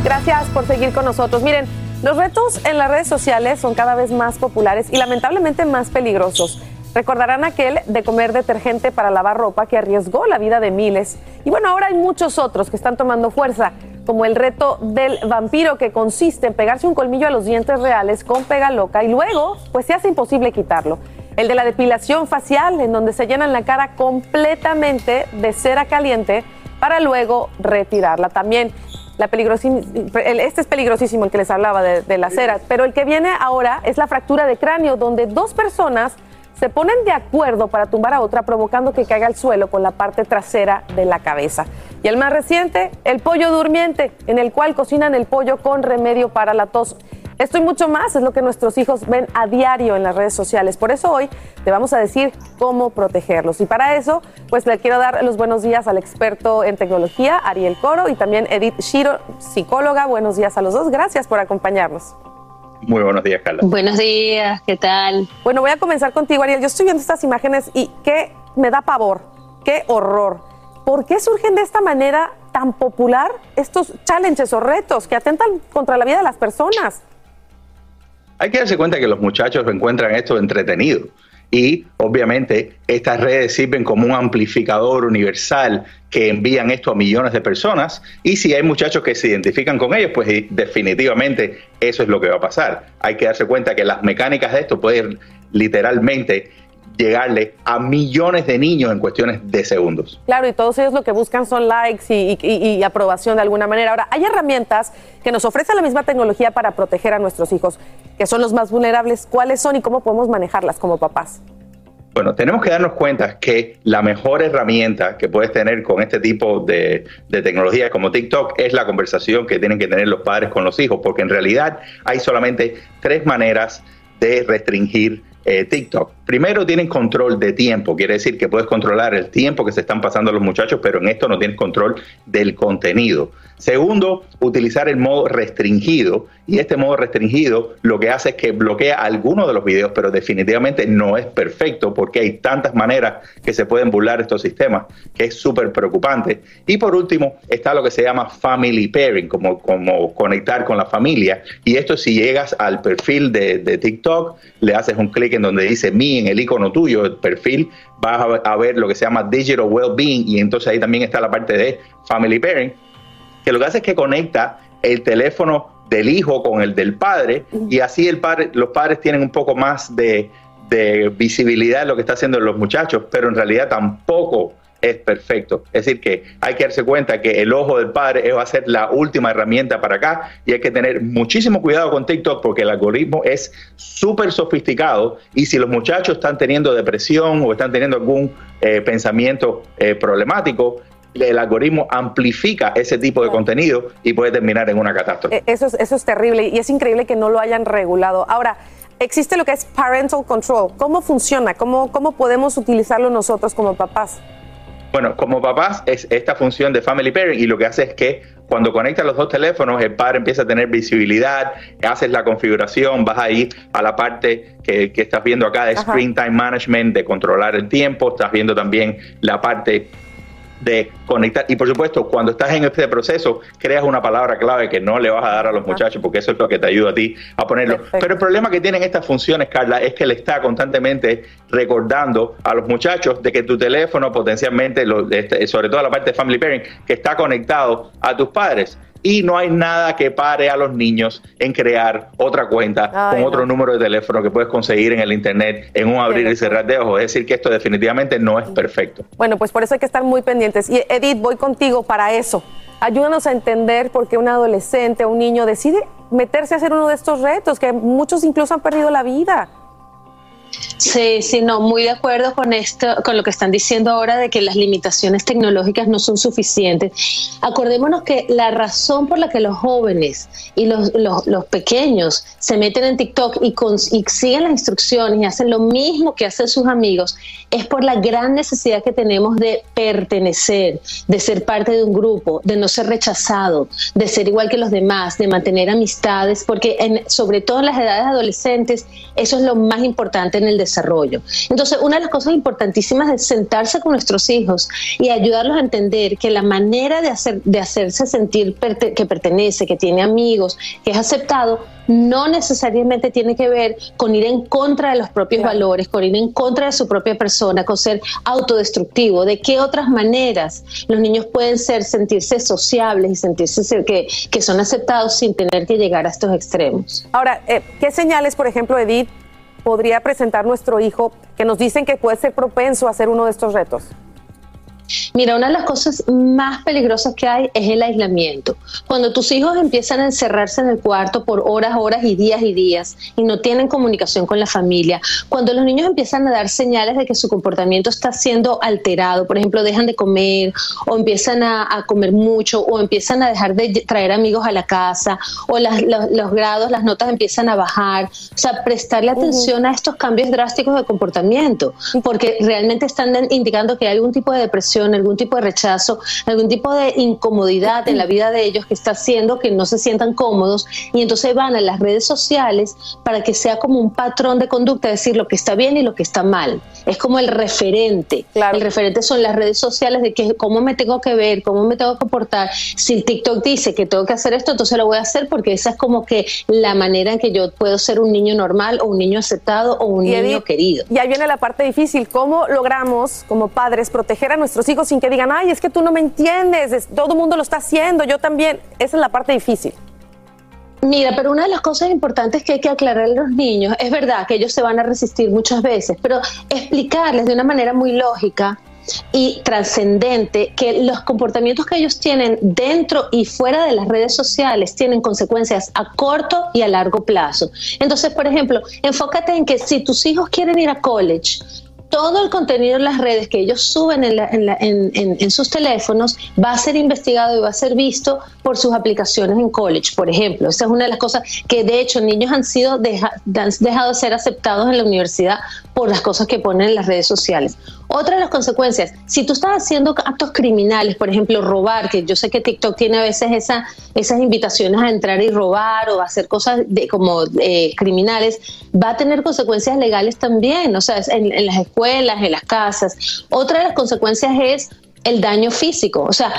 Gracias por seguir con nosotros. Miren, los retos en las redes sociales son cada vez más populares y lamentablemente más peligrosos. Recordarán aquel de comer detergente para lavar ropa que arriesgó la vida de miles. Y bueno, ahora hay muchos otros que están tomando fuerza, como el reto del vampiro que consiste en pegarse un colmillo a los dientes reales con pega loca y luego pues se hace imposible quitarlo. El de la depilación facial, en donde se llenan la cara completamente de cera caliente para luego retirarla. También la este es peligrosísimo el que les hablaba de, de la cera, pero el que viene ahora es la fractura de cráneo, donde dos personas se ponen de acuerdo para tumbar a otra, provocando que caiga al suelo con la parte trasera de la cabeza. Y el más reciente, el pollo durmiente, en el cual cocinan el pollo con remedio para la tos. Esto y mucho más es lo que nuestros hijos ven a diario en las redes sociales. Por eso hoy te vamos a decir cómo protegerlos. Y para eso, pues le quiero dar los buenos días al experto en tecnología, Ariel Coro, y también Edith Shiro, psicóloga. Buenos días a los dos. Gracias por acompañarnos. Muy buenos días, Carla. Buenos días, ¿qué tal? Bueno, voy a comenzar contigo, Ariel. Yo estoy viendo estas imágenes y qué me da pavor, qué horror. ¿Por qué surgen de esta manera tan popular estos challenges o retos que atentan contra la vida de las personas? Hay que darse cuenta que los muchachos encuentran esto entretenido. Y obviamente estas redes sirven como un amplificador universal que envían esto a millones de personas. Y si hay muchachos que se identifican con ellos, pues definitivamente eso es lo que va a pasar. Hay que darse cuenta que las mecánicas de esto pueden literalmente llegarle a millones de niños en cuestiones de segundos. Claro, y todos ellos lo que buscan son likes y, y- y aprobación de alguna manera. Ahora, hay herramientas que nos ofrece la misma tecnología para proteger a nuestros hijos, que son los más vulnerables. ¿Cuáles son y cómo podemos manejarlas como papás? Bueno, tenemos que darnos cuenta que la mejor herramienta que puedes tener con este tipo de, de tecnología como TikTok es la conversación que tienen que tener los padres con los hijos, porque en realidad hay solamente tres maneras de restringir eh, TikTok. Primero, tienen control de tiempo, quiere decir que puedes controlar el tiempo que se están pasando los muchachos, pero en esto no tienes control del contenido. Segundo, utilizar el modo restringido. Y este modo restringido lo que hace es que bloquea algunos de los videos, pero definitivamente no es perfecto porque hay tantas maneras que se pueden burlar estos sistemas que es súper preocupante. Y por último, está lo que se llama family pairing, como, como conectar con la familia. Y esto si llegas al perfil de, de TikTok, le haces un clic en donde dice en el icono tuyo, el perfil, vas a ver, a ver lo que se llama digital well-being y entonces ahí también está la parte de family pairing que lo que hace es que conecta el teléfono del hijo con el del padre y así el padre, los padres tienen un poco más de, de visibilidad de lo que está haciendo los muchachos, pero en realidad tampoco es perfecto. Es decir, que hay que darse cuenta que el ojo del padre va a ser la última herramienta para acá y hay que tener muchísimo cuidado con TikTok porque el algoritmo es súper sofisticado y si los muchachos están teniendo depresión o están teniendo algún eh, pensamiento eh, problemático, el algoritmo amplifica ese tipo de contenido y puede terminar en una catástrofe. Eh, Eso es, eso es terrible y es increíble que no lo hayan regulado. Ahora, existe lo que es parental control. ¿Cómo funciona? ¿Cómo, cómo podemos utilizarlo nosotros como papás? Bueno, como papás es esta función de family pairing y lo que hace es que cuando conectas los dos teléfonos, el padre empieza a tener visibilidad, haces la configuración, vas a ir a la parte que, que estás viendo acá de Ajá. Screen Time Management, de controlar el tiempo, estás viendo también la parte de conectar. Y por supuesto, cuando estás en este proceso, creas una palabra clave que no le vas a dar a los muchachos porque eso es lo que te ayuda a ti a ponerlo. Pero el problema que tienen estas funciones, Carla, es que le está constantemente recordando a los muchachos de que tu teléfono potencialmente, lo- este, sobre todo la parte de Family Pairing, que está conectado a tus padres. Y no hay nada que pare a los niños en crear otra cuenta Ay, con otro número de teléfono que puedes conseguir en el internet en un abrir y cerrar de ojos. Es decir, que esto definitivamente no es perfecto. Bueno, pues por eso hay que estar muy pendientes. Y Edith, voy contigo para eso. Ayúdanos a entender por qué un adolescente o un niño decide meterse a hacer uno de estos retos, que muchos incluso han perdido la vida. Sí, sí, no, muy de acuerdo con esto, con lo que están diciendo ahora de que las limitaciones tecnológicas no son suficientes. Acordémonos que la razón por la que los jóvenes y los, los- pequeños se meten en TikTok y, con- y siguen las instrucciones y hacen lo mismo que hacen sus amigos es por la gran necesidad que tenemos de pertenecer, de ser parte de un grupo, de no ser rechazado, de ser igual que los demás, de mantener amistades, porque sobre todo en las edades adolescentes eso es lo más importante en el desarrollo. Entonces, una de las cosas importantísimas es sentarse con nuestros hijos y ayudarlos a entender que la manera de, hacer, de hacerse sentir perte- que pertenece, que tiene amigos, que es aceptado, no necesariamente tiene que ver con ir en contra de los propios valores, con ir en contra de su propia persona, con ser autodestructivo. ¿De qué otras maneras los niños pueden ser, sentirse sociables y sentirse que, que son aceptados sin tener que llegar a estos extremos? Ahora, eh, ¿qué señales, por ejemplo, Edith, podría presentar nuestro hijo que nos dicen que puede ser propenso a hacer uno de estos retos? Mira, una de las cosas más peligrosas que hay es el aislamiento. Cuando tus hijos empiezan a encerrarse en el cuarto por horas, horas y días y días y no tienen comunicación con la familia, cuando los niños empiezan a dar señales de que su comportamiento está siendo alterado, por ejemplo, dejan de comer o empiezan a, a comer mucho o empiezan a dejar de traer amigos a la casa o las- los, los grados, las notas empiezan a bajar, o sea, prestarle atención a estos cambios drásticos de comportamiento, porque realmente están indicando que hay algún tipo de depresión, algún tipo de rechazo, algún tipo de incomodidad en la vida de ellos que está haciendo que no se sientan cómodos y entonces van a las redes sociales para que sea como un patrón de conducta, decir lo que está bien y lo que está mal. Es como el referente. El referente son las redes sociales de que cómo me tengo que ver, cómo me tengo que comportar. Si el TikTok dice que tengo que hacer esto, entonces lo voy a hacer porque esa es como que la manera en que yo puedo ser un niño normal o un niño aceptado o un Y niño querido. Y ahí viene la parte difícil. ¿Cómo logramos, como padres, proteger a nuestros hijos sin que digan, ay, es que tú no me entiendes, es- todo el mundo lo está haciendo, yo también? Esa es la parte difícil. Mira, pero una de las cosas importantes que hay que aclarar a los niños, es verdad que ellos se van a resistir muchas veces, pero explicarles de una manera muy lógica y trascendente que los comportamientos que ellos tienen dentro y fuera de las redes sociales tienen consecuencias a corto y a largo plazo. Entonces, por ejemplo, enfócate en que si tus hijos quieren ir a college, todo el contenido en las redes que ellos suben en, la- en la- en- sus teléfonos va a ser investigado y va a ser visto por sus aplicaciones en college, por ejemplo. Esa es una de las cosas que de hecho niños han sido deja- dejado de ser aceptados en la universidad por las cosas que ponen en las redes sociales. Otra de las consecuencias, si tú estás haciendo actos criminales, por ejemplo, robar, que yo sé que TikTok tiene a veces esa, esas invitaciones a entrar y robar o a hacer cosas de, como eh, criminales, va a tener consecuencias legales también, o sea, en, en las en las casas. Otra de las consecuencias es el daño físico, o sea,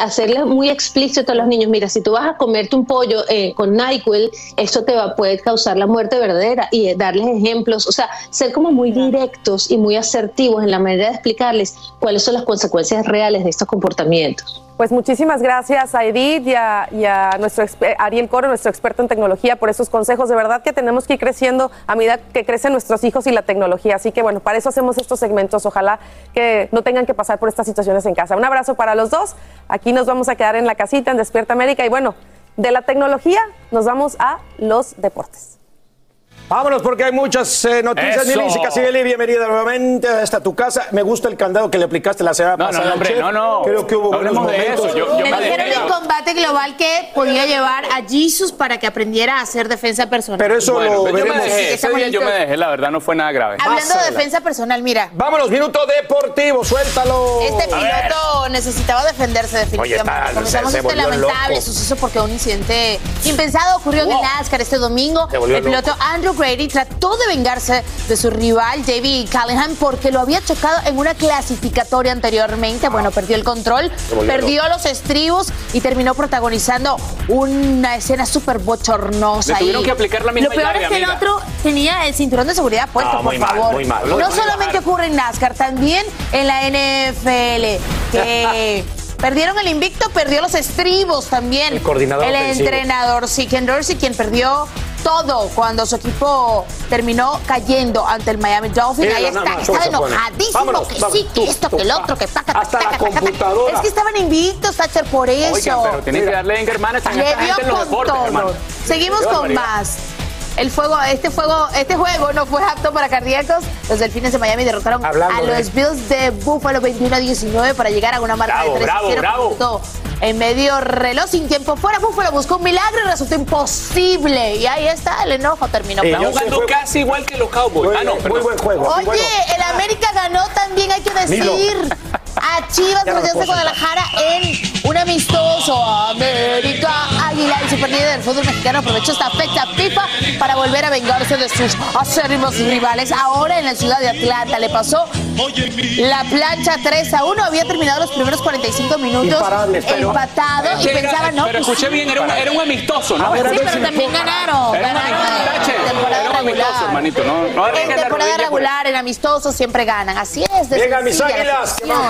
hacerle muy explícito a los niños, mira, si tú vas a comerte un pollo eh, con NyQuil, esto te va, puede causar la muerte verdadera y eh, darles ejemplos, o sea, ser como muy directos y muy asertivos en la manera de explicarles cuáles son las consecuencias reales de estos comportamientos. Pues muchísimas gracias a Edith y a, nuestro exper- Ariel Coro, nuestro experto en tecnología, por esos consejos. De verdad que tenemos que ir creciendo a medida que crecen nuestros hijos y la tecnología. Así que bueno, para eso hacemos estos segmentos. Ojalá que no tengan que pasar por estas situaciones en casa. Un abrazo para los dos. Aquí nos vamos a quedar en la casita, en Despierta América. Y bueno, de la tecnología nos vamos a los deportes. Vámonos porque hay muchas eh, noticias. Eso. Nilisi Casinelli, bienvenida nuevamente a esta tu casa. Me gusta el candado que le aplicaste la semana No, no, pasada. no, al hombre, chef. no, no. Creo que hubo No buenos hablemos de momentos. eso. Yo- yo Me dijeron en combate global que podía llevar a Jesus para que aprendiera a hacer defensa personal. Pero eso Bueno, lo yo me dejé, ese día yo me dejé, la verdad no fue nada grave. Hablando de defensa personal, mira. Vámonos, minuto deportivo, suéltalo. Este piloto necesitaba defenderse definitivamente. Oye, está- Comenzamos se- se este lamentable loco. suceso porque un incidente impensado ocurrió en el NASCAR este domingo. El piloto Andrew Grady trató de vengarse de su rival David Callahan porque lo había chocado en una clasificatoria anteriormente. Bueno, perdió el control, perdió los estribos y terminó protagonizando una escena súper bochornosa. Le tuvieron ahí. que aplicar la misma Lo peor llave, es que el otro tenía el cinturón de seguridad puesto, No, por muy mal, favor. muy mal. no solamente ocurre en NASCAR, también en la NFL, que [LAUGHS] perdieron el invicto, perdió los estribos también. El coordinador El ofensivo. entrenador, sí, Ken Dorsey, quien perdió todo cuando su equipo terminó cayendo ante el Miami Dolphins. Ahí está, estaba enojadísimo, Vámonos, que vámonos, sí, que esto, que el otro, que paca, Hasta la computadora. Es que estaban invictos, Thatcher, por eso. Oigan, pero tienen que darle en hermano esta Le esta dio gente en los con deportes, todo. hermano. Seguimos con más. El fuego, este fuego, este juego no fue apto para cardíacos. Los delfines de Miami derrotaron Hablando a los Bills de Buffalo 21 a 19 para llegar a una marca Bravo, de 3 bravo, 0 bravo. En medio reloj sin tiempo fuera, Buffalo buscó un milagro y resultó imposible. Y ahí está, el enojo terminó. Pero- jugando casi igual que los Cowboys. Ah, no, perdón. Oye, el América ganó también, hay que decir. [LAUGHS] A Chivas de Guadalajara en un amistoso. América Águila, el superlíder del fútbol mexicano, aprovechó esta fecha FIFA para volver a vengarse de sus acérrimos rivales. Ahora en la ciudad de Atlanta le pasó la plancha 3 a 1. Había terminado los primeros 45 minutos pero- empatado y Pero- pensaba, no, pero pues escuché bien, era un, era un amistoso, ¿no? Ver, Sí, pero también ganaron, amistoso, en temporada amistoso, regular. hermanito. No, no En temporada regular, amistosos, siempre ganan. Así es. Venga, mis águilas, que.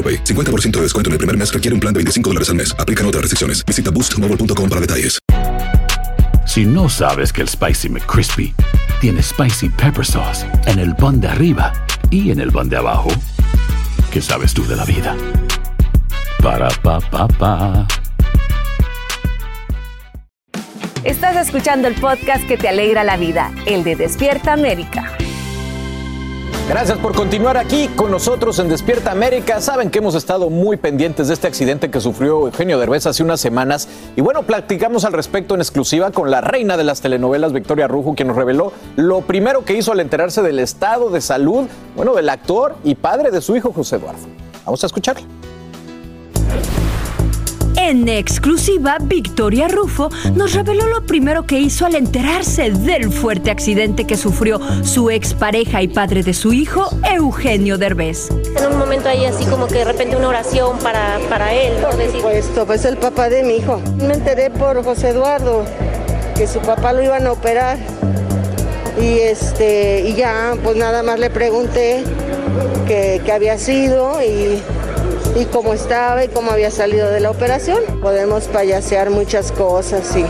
AroPay. 50% de descuento en el primer mes requiere un plan de 25 dólares al mes. Aplican otras restricciones. Visita boostmobile.com para detalles. Si no sabes que el Spicy McCrispy tiene Spicy Pepper Sauce en el pan de arriba y en el pan de abajo, ¿qué sabes tú de la vida? Para, pa, pa, pa. Estás escuchando el podcast que te alegra la vida, el de Despierta América. Gracias por continuar aquí con nosotros en Despierta América. Saben que hemos estado muy pendientes de este accidente que sufrió Eugenio Derbez hace unas semanas. Y bueno, platicamos al respecto en exclusiva con la reina de las telenovelas, Victoria Rujo, quien nos reveló lo primero que hizo al enterarse del estado de salud, bueno, del actor y padre de su hijo José Eduardo. Vamos a escucharlo. En exclusiva, Victoria Rufo nos reveló lo primero que hizo al enterarse del fuerte accidente que sufrió su expareja y padre de su hijo, Eugenio Derbez. En un momento ahí así como que de repente una oración para, para él, ¿no? Por supuesto, pues el papá de mi hijo. Me enteré por José Eduardo que su papá lo iban a operar y este y ya pues nada más le pregunté qué qué había sido y, y cómo estaba y cómo había salido de la operación. Podemos payasear muchas cosas y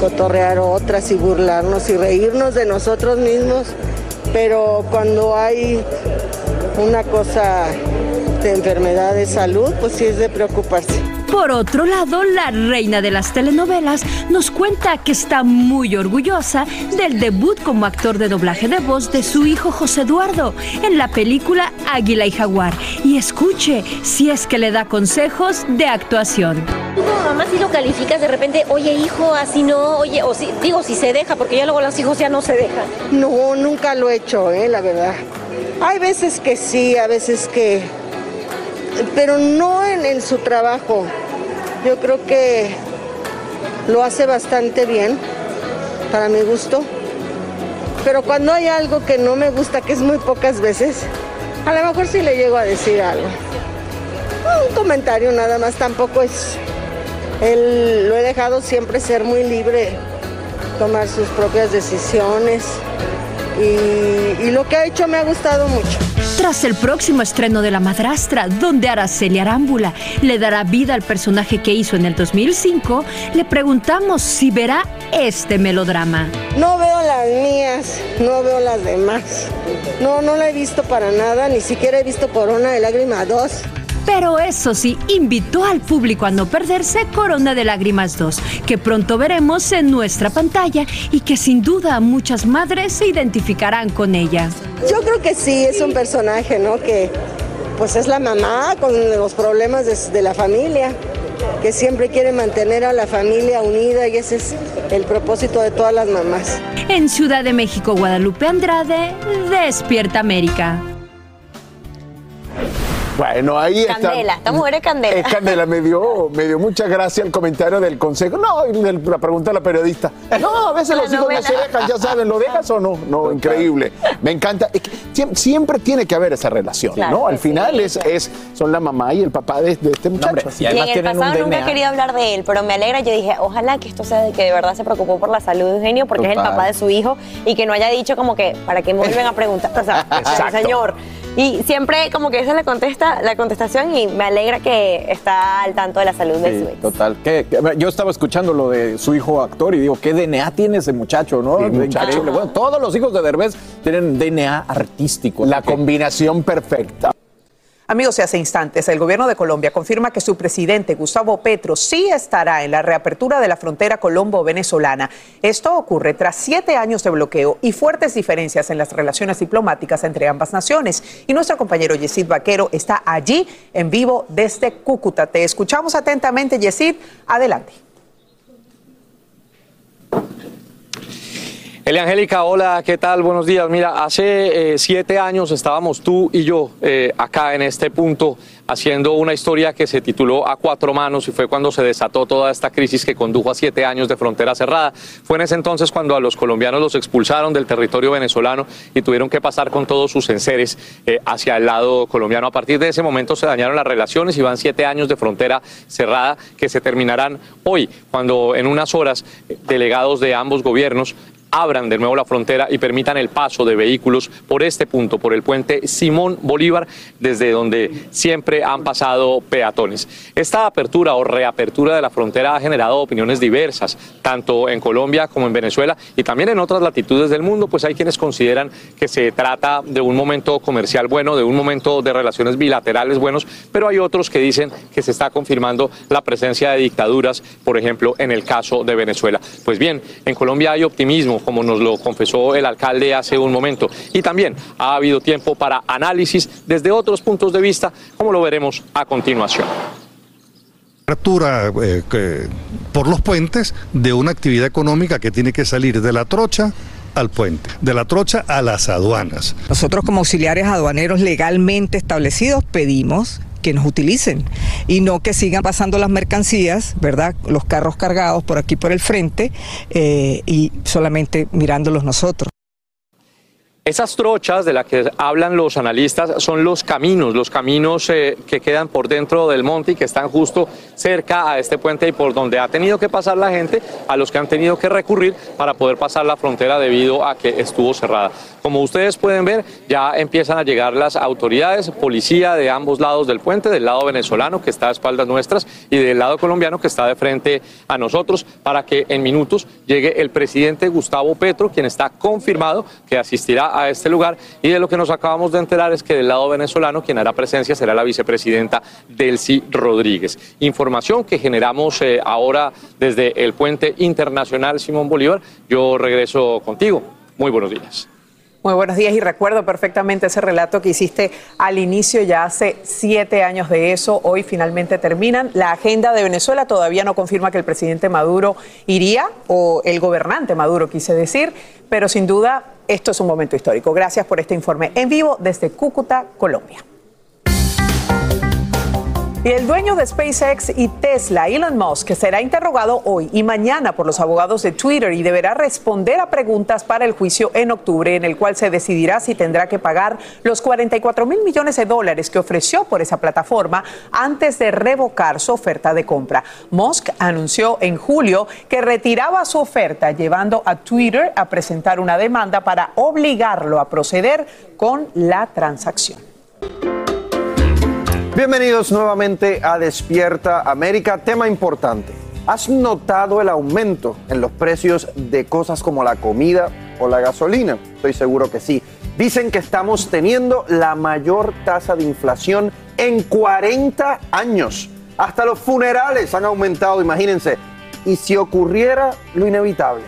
cotorrear otras y burlarnos y reírnos de nosotros mismos, pero cuando hay una cosa de enfermedad de salud, pues sí es de preocuparse. Por otro lado, la reina de las telenovelas nos cuenta que está muy orgullosa del debut como actor de doblaje de voz de su hijo José Eduardo en la película Águila y Jaguar. Y escuche si es que le da consejos de actuación. Tú como mamá si lo calificas de repente, oye hijo, así no, oye, o si, digo si se deja, porque ya luego los hijos ya no se dejan. No, nunca lo he hecho, eh, la verdad. Hay veces que sí, a veces que... Pero no en, en su trabajo. Yo creo que lo hace bastante bien, para mi gusto. Pero cuando hay algo que no me gusta, que es muy pocas veces, a lo mejor sí le llego a decir algo. Un comentario nada más, tampoco es... Él lo he dejado siempre ser muy libre, tomar sus propias decisiones. Y, y lo que ha hecho me ha gustado mucho. Tras el próximo estreno de La Madrastra, donde Araceli Arámbula le dará vida al personaje que hizo en el 2005, le preguntamos si verá este melodrama. No veo las mías, no veo las demás. No, no la he visto para nada, ni siquiera he visto Corona de Lágrima 2. Pero eso sí, invitó al público a no perderse Corona de Lágrimas 2, que pronto veremos en nuestra pantalla y que sin duda muchas madres se identificarán con ella. Yo creo que sí, es un personaje, ¿no? Que pues es la mamá con los problemas de, de la familia, que siempre quiere mantener a la familia unida y ese es el propósito de todas las mamás. En Ciudad de México, Guadalupe Andrade, Despierta América. Bueno, ahí está. Candela, esta mujer es candela. Es Candela, me dio, me dio mucha gracia el comentario del consejo. No, la pregunta a la periodista. No, a veces La los hijos no se dejan, ya saben, ¿lo dejas o no? No, increíble. Me encanta. Es que siempre tiene que haber esa relación, Claro ¿no? Al final sí, es, es, son la mamá y el papá de, de este muchacho. Y en el pasado nunca he querido hablar de él, pero me alegra. Yo dije, ojalá que esto sea de que de verdad se preocupó por la salud de Eugenio, porque es el papá de su hijo, y que no haya dicho como que, para que me vuelven a preguntar. O sea, [LAUGHS] Exacto. señor. Y siempre como que esa es la, contesta, la contestación y me alegra que está al tanto de la salud de su Sí, ex. total. ¿Qué- qué- yo estaba escuchando lo de su hijo actor y digo, ¿qué DNA tiene ese muchacho, no? muchacho. Increíble. Bueno, todos los hijos de Derbez tienen DNA artístico. La combinación perfecta. Amigos, y hace instantes el gobierno de Colombia confirma que su presidente Gustavo Petro sí estará en la reapertura de la frontera colombo-venezolana. Esto ocurre tras siete años de bloqueo y fuertes diferencias en las relaciones diplomáticas entre ambas naciones. Y nuestro compañero Yesid Vaquero está allí en vivo desde Cúcuta. Te escuchamos atentamente, Yesid. Adelante. Elia Angélica, hola, ¿qué tal? Buenos días. Mira, hace eh, siete años estábamos tú y yo eh, acá en este punto haciendo una historia que se tituló A Cuatro Manos y fue cuando se desató toda esta crisis que condujo a siete años de frontera cerrada. Fue en ese entonces cuando a los colombianos los expulsaron del territorio venezolano y tuvieron que pasar con todos sus enseres eh, hacia el lado colombiano. A partir de ese momento se dañaron las relaciones y van siete años de frontera cerrada que se terminarán hoy, cuando en unas horas delegados de ambos gobiernos abran de nuevo la frontera y permitan el paso de vehículos por este punto, por el puente Simón Bolívar, desde donde siempre han pasado peatones. Esta apertura o reapertura de la frontera ha generado opiniones diversas, tanto en Colombia como en Venezuela y también en otras latitudes del mundo, pues hay quienes consideran que se trata de un momento comercial bueno, de un momento de relaciones bilaterales buenos, pero hay otros que dicen que se está confirmando la presencia de dictaduras, por ejemplo, en el caso de Venezuela. Pues bien, en Colombia hay optimismo, como nos lo confesó el alcalde hace un momento, y también ha habido tiempo para análisis desde otros puntos de vista, como lo veremos a continuación. apertura eh, por los puentes de una actividad económica que tiene que salir de la trocha al puente, de la trocha a las aduanas. Nosotros como auxiliares aduaneros legalmente establecidos pedimos que nos utilicen y no que sigan pasando las mercancías, ¿verdad? Los carros cargados por aquí por el frente eh, y solamente mirándolos nosotros. Esas trochas de las que hablan los analistas son los caminos, los caminos eh, que quedan por dentro del monte y que están justo cerca a este puente y por donde ha tenido que pasar la gente, a los que han tenido que recurrir para poder pasar la frontera debido a que estuvo cerrada. Como ustedes pueden ver, ya empiezan a llegar las autoridades, policía de ambos lados del puente, del lado venezolano que está a espaldas nuestras y del lado colombiano que está de frente a nosotros, para que en minutos llegue el presidente Gustavo Petro, quien está confirmado que asistirá a este lugar. Y de lo que nos acabamos de enterar es que del lado venezolano quien hará presencia será la vicepresidenta Delcy Rodríguez. Información que generamos eh, ahora desde el puente internacional Simón Bolívar. Yo regreso contigo. Muy buenos días. Muy buenos días y recuerdo perfectamente ese relato que hiciste al inicio, ya hace siete años de eso, hoy finalmente terminan. La agenda de Venezuela todavía no confirma que el presidente Maduro iría, o el gobernante Maduro quise decir, pero sin duda esto es un momento histórico. Gracias por este informe en vivo desde Cúcuta, Colombia. Y el dueño de SpaceX y Tesla, Elon Musk, será interrogado hoy y mañana por los abogados de Twitter y deberá responder a preguntas para el juicio en octubre, en el cual se decidirá si tendrá que pagar los 44 mil millones de dólares que ofreció por esa plataforma antes de revocar su oferta de compra. Musk anunció en julio que retiraba su oferta, llevando a Twitter a presentar una demanda para obligarlo a proceder con la transacción. Bienvenidos nuevamente a Despierta América, tema importante. ¿Has notado el aumento en los precios de cosas como la comida o la gasolina? Estoy seguro que sí. Dicen que estamos teniendo la mayor tasa de inflación en 40 años. Hasta los funerales han aumentado, imagínense. Y si ocurriera lo inevitable,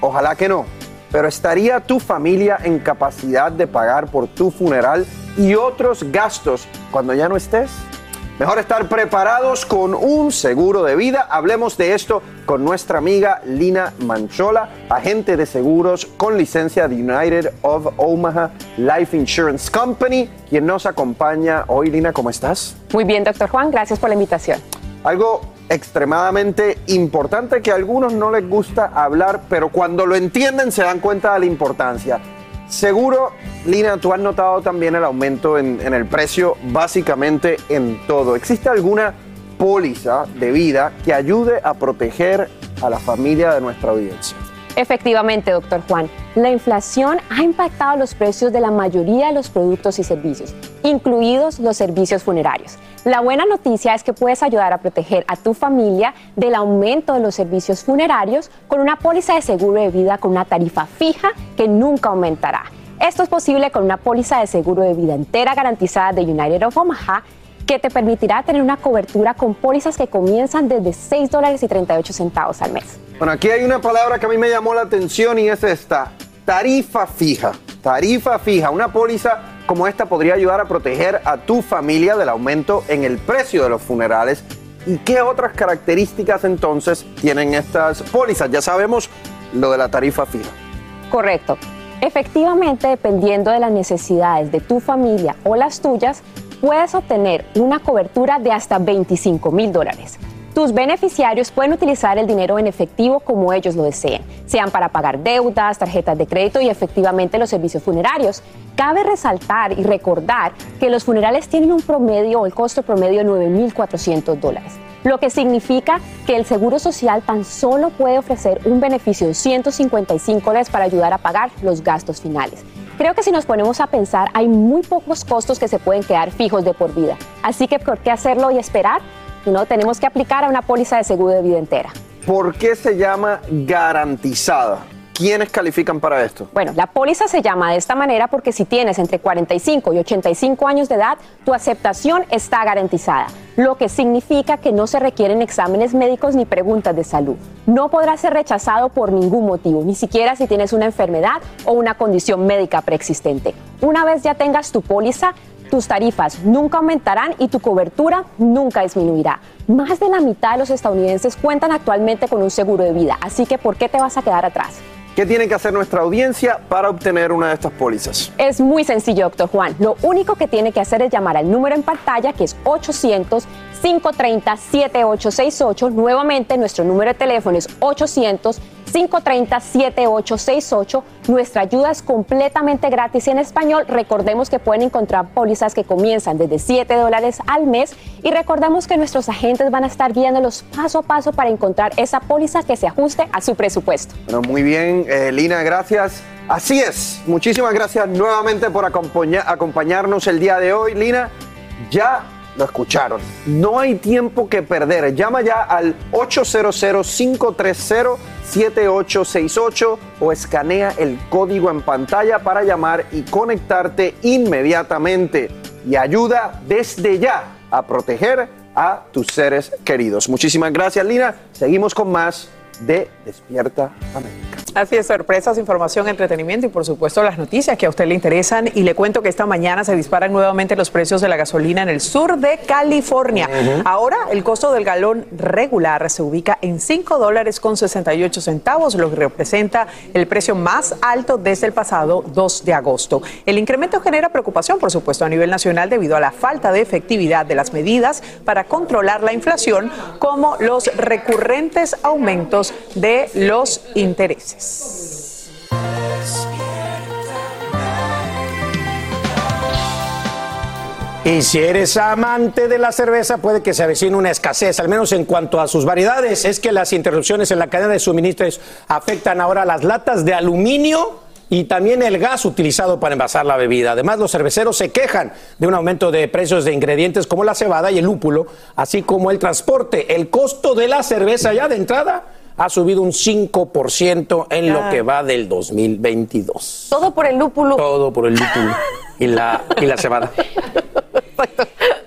ojalá que no, pero ¿estaría tu familia en capacidad de pagar por tu funeral y otros gastos cuando ya no estés? Mejor estar preparados con un seguro de vida. Hablemos de esto con nuestra amiga Lina Manchola, agente de seguros con licencia de United of Omaha Life Insurance Company, quien nos acompaña hoy. Lina, ¿cómo estás? Muy bien, doctor Juan, gracias por la invitación. Algo extremadamente importante que a algunos no les gusta hablar, pero cuando lo entienden se dan cuenta de la importancia. Seguro, Lina, tú has notado también el aumento en, en el precio básicamente en todo. ¿Existe alguna póliza de vida que ayude a proteger a la familia de nuestra audiencia? Efectivamente, doctor Juan, la inflación ha impactado los precios de la mayoría de los productos y servicios, incluidos los servicios funerarios. La buena noticia es que puedes ayudar a proteger a tu familia del aumento de los servicios funerarios con una póliza de seguro de vida con una tarifa fija que nunca aumentará. Esto es posible con una póliza de seguro de vida entera garantizada de United of Omaha que te permitirá tener una cobertura con pólizas que comienzan desde 6 dólares y 38 centavos al mes. Bueno, aquí hay una palabra que a mí me llamó la atención y es esta, tarifa fija. Tarifa fija, una póliza como esta podría ayudar a proteger a tu familia del aumento en el precio de los funerales. ¿Y qué otras características entonces tienen estas pólizas? Ya sabemos lo de la tarifa fija. Correcto. Efectivamente, dependiendo de las necesidades de tu familia o las tuyas, puedes obtener una cobertura de hasta 25 mil dólares. Tus beneficiarios pueden utilizar el dinero en efectivo como ellos lo deseen, sean para pagar deudas, tarjetas de crédito y efectivamente los servicios funerarios. Cabe resaltar y recordar que los funerales tienen un promedio o el costo promedio de 9.400 dólares, lo que significa que el Seguro Social tan solo puede ofrecer un beneficio de 155 dólares para ayudar a pagar los gastos finales. Creo que si nos ponemos a pensar, hay muy pocos costos que se pueden quedar fijos de por vida. Así que, ¿por qué hacerlo y esperar? No, tenemos que aplicar a una póliza de seguro de vida entera. ¿Por qué se llama garantizada? ¿Quiénes califican para esto? Bueno, la póliza se llama de esta manera porque si tienes entre 45 y 85 años de edad, tu aceptación está garantizada, lo que significa que no se requieren exámenes médicos ni preguntas de salud. No podrás ser rechazado por ningún motivo, ni siquiera si tienes una enfermedad o una condición médica preexistente. Una vez ya tengas tu póliza, tus tarifas nunca aumentarán y tu cobertura nunca disminuirá. Más de la mitad de los estadounidenses cuentan actualmente con un seguro de vida, así que ¿por qué te vas a quedar atrás? ¿Qué tiene que hacer nuestra audiencia para obtener una de estas pólizas? Es muy sencillo, doctor Juan. Lo único que tiene que hacer es llamar al número en pantalla, que es 800-530-7868. Nuevamente, nuestro número de teléfono es 800-530-7868. Nuestra ayuda es completamente gratis y en español. Recordemos que pueden encontrar pólizas que comienzan desde 7 dólares al mes y recordemos que nuestros agentes van a estar guiándolos paso a paso para encontrar esa póliza que se ajuste a su presupuesto. Bueno, muy bien, eh, Lina, gracias. Así es, muchísimas gracias nuevamente por acompaña- acompañarnos el día de hoy. Lina, ya lo escucharon. No hay tiempo que perder. Llama ya al 800-530-7868 o escanea el código en pantalla para llamar y conectarte inmediatamente. Y ayuda desde ya a proteger a tus seres queridos. Muchísimas gracias, Lina. Seguimos con más de Despierta América. Así es, sorpresas, información, entretenimiento y por supuesto las noticias que a usted le interesan. Y le cuento que esta mañana se disparan nuevamente los precios de la gasolina en el sur de California. Ahora el costo del galón regular se ubica en 5 dólares con 68 centavos, lo que representa el precio más alto desde el pasado 2 de agosto. El incremento genera preocupación, por supuesto, a nivel nacional debido a la falta de efectividad de las medidas para controlar la inflación, como los recurrentes aumentos de los intereses. Y si eres amante de la cerveza, puede que se avecine una escasez, al menos en cuanto a sus variedades. Es que las interrupciones en la cadena de suministros afectan ahora las latas de aluminio y también el gas utilizado para envasar la bebida. Además, los cerveceros se quejan de un aumento de precios de ingredientes como la cebada y el lúpulo, así como el transporte. El costo de la cerveza ya de entrada ha subido un 5% en lo que va del 2022. Todo por el lúpulo. Todo por el lúpulo y la, y la cebada.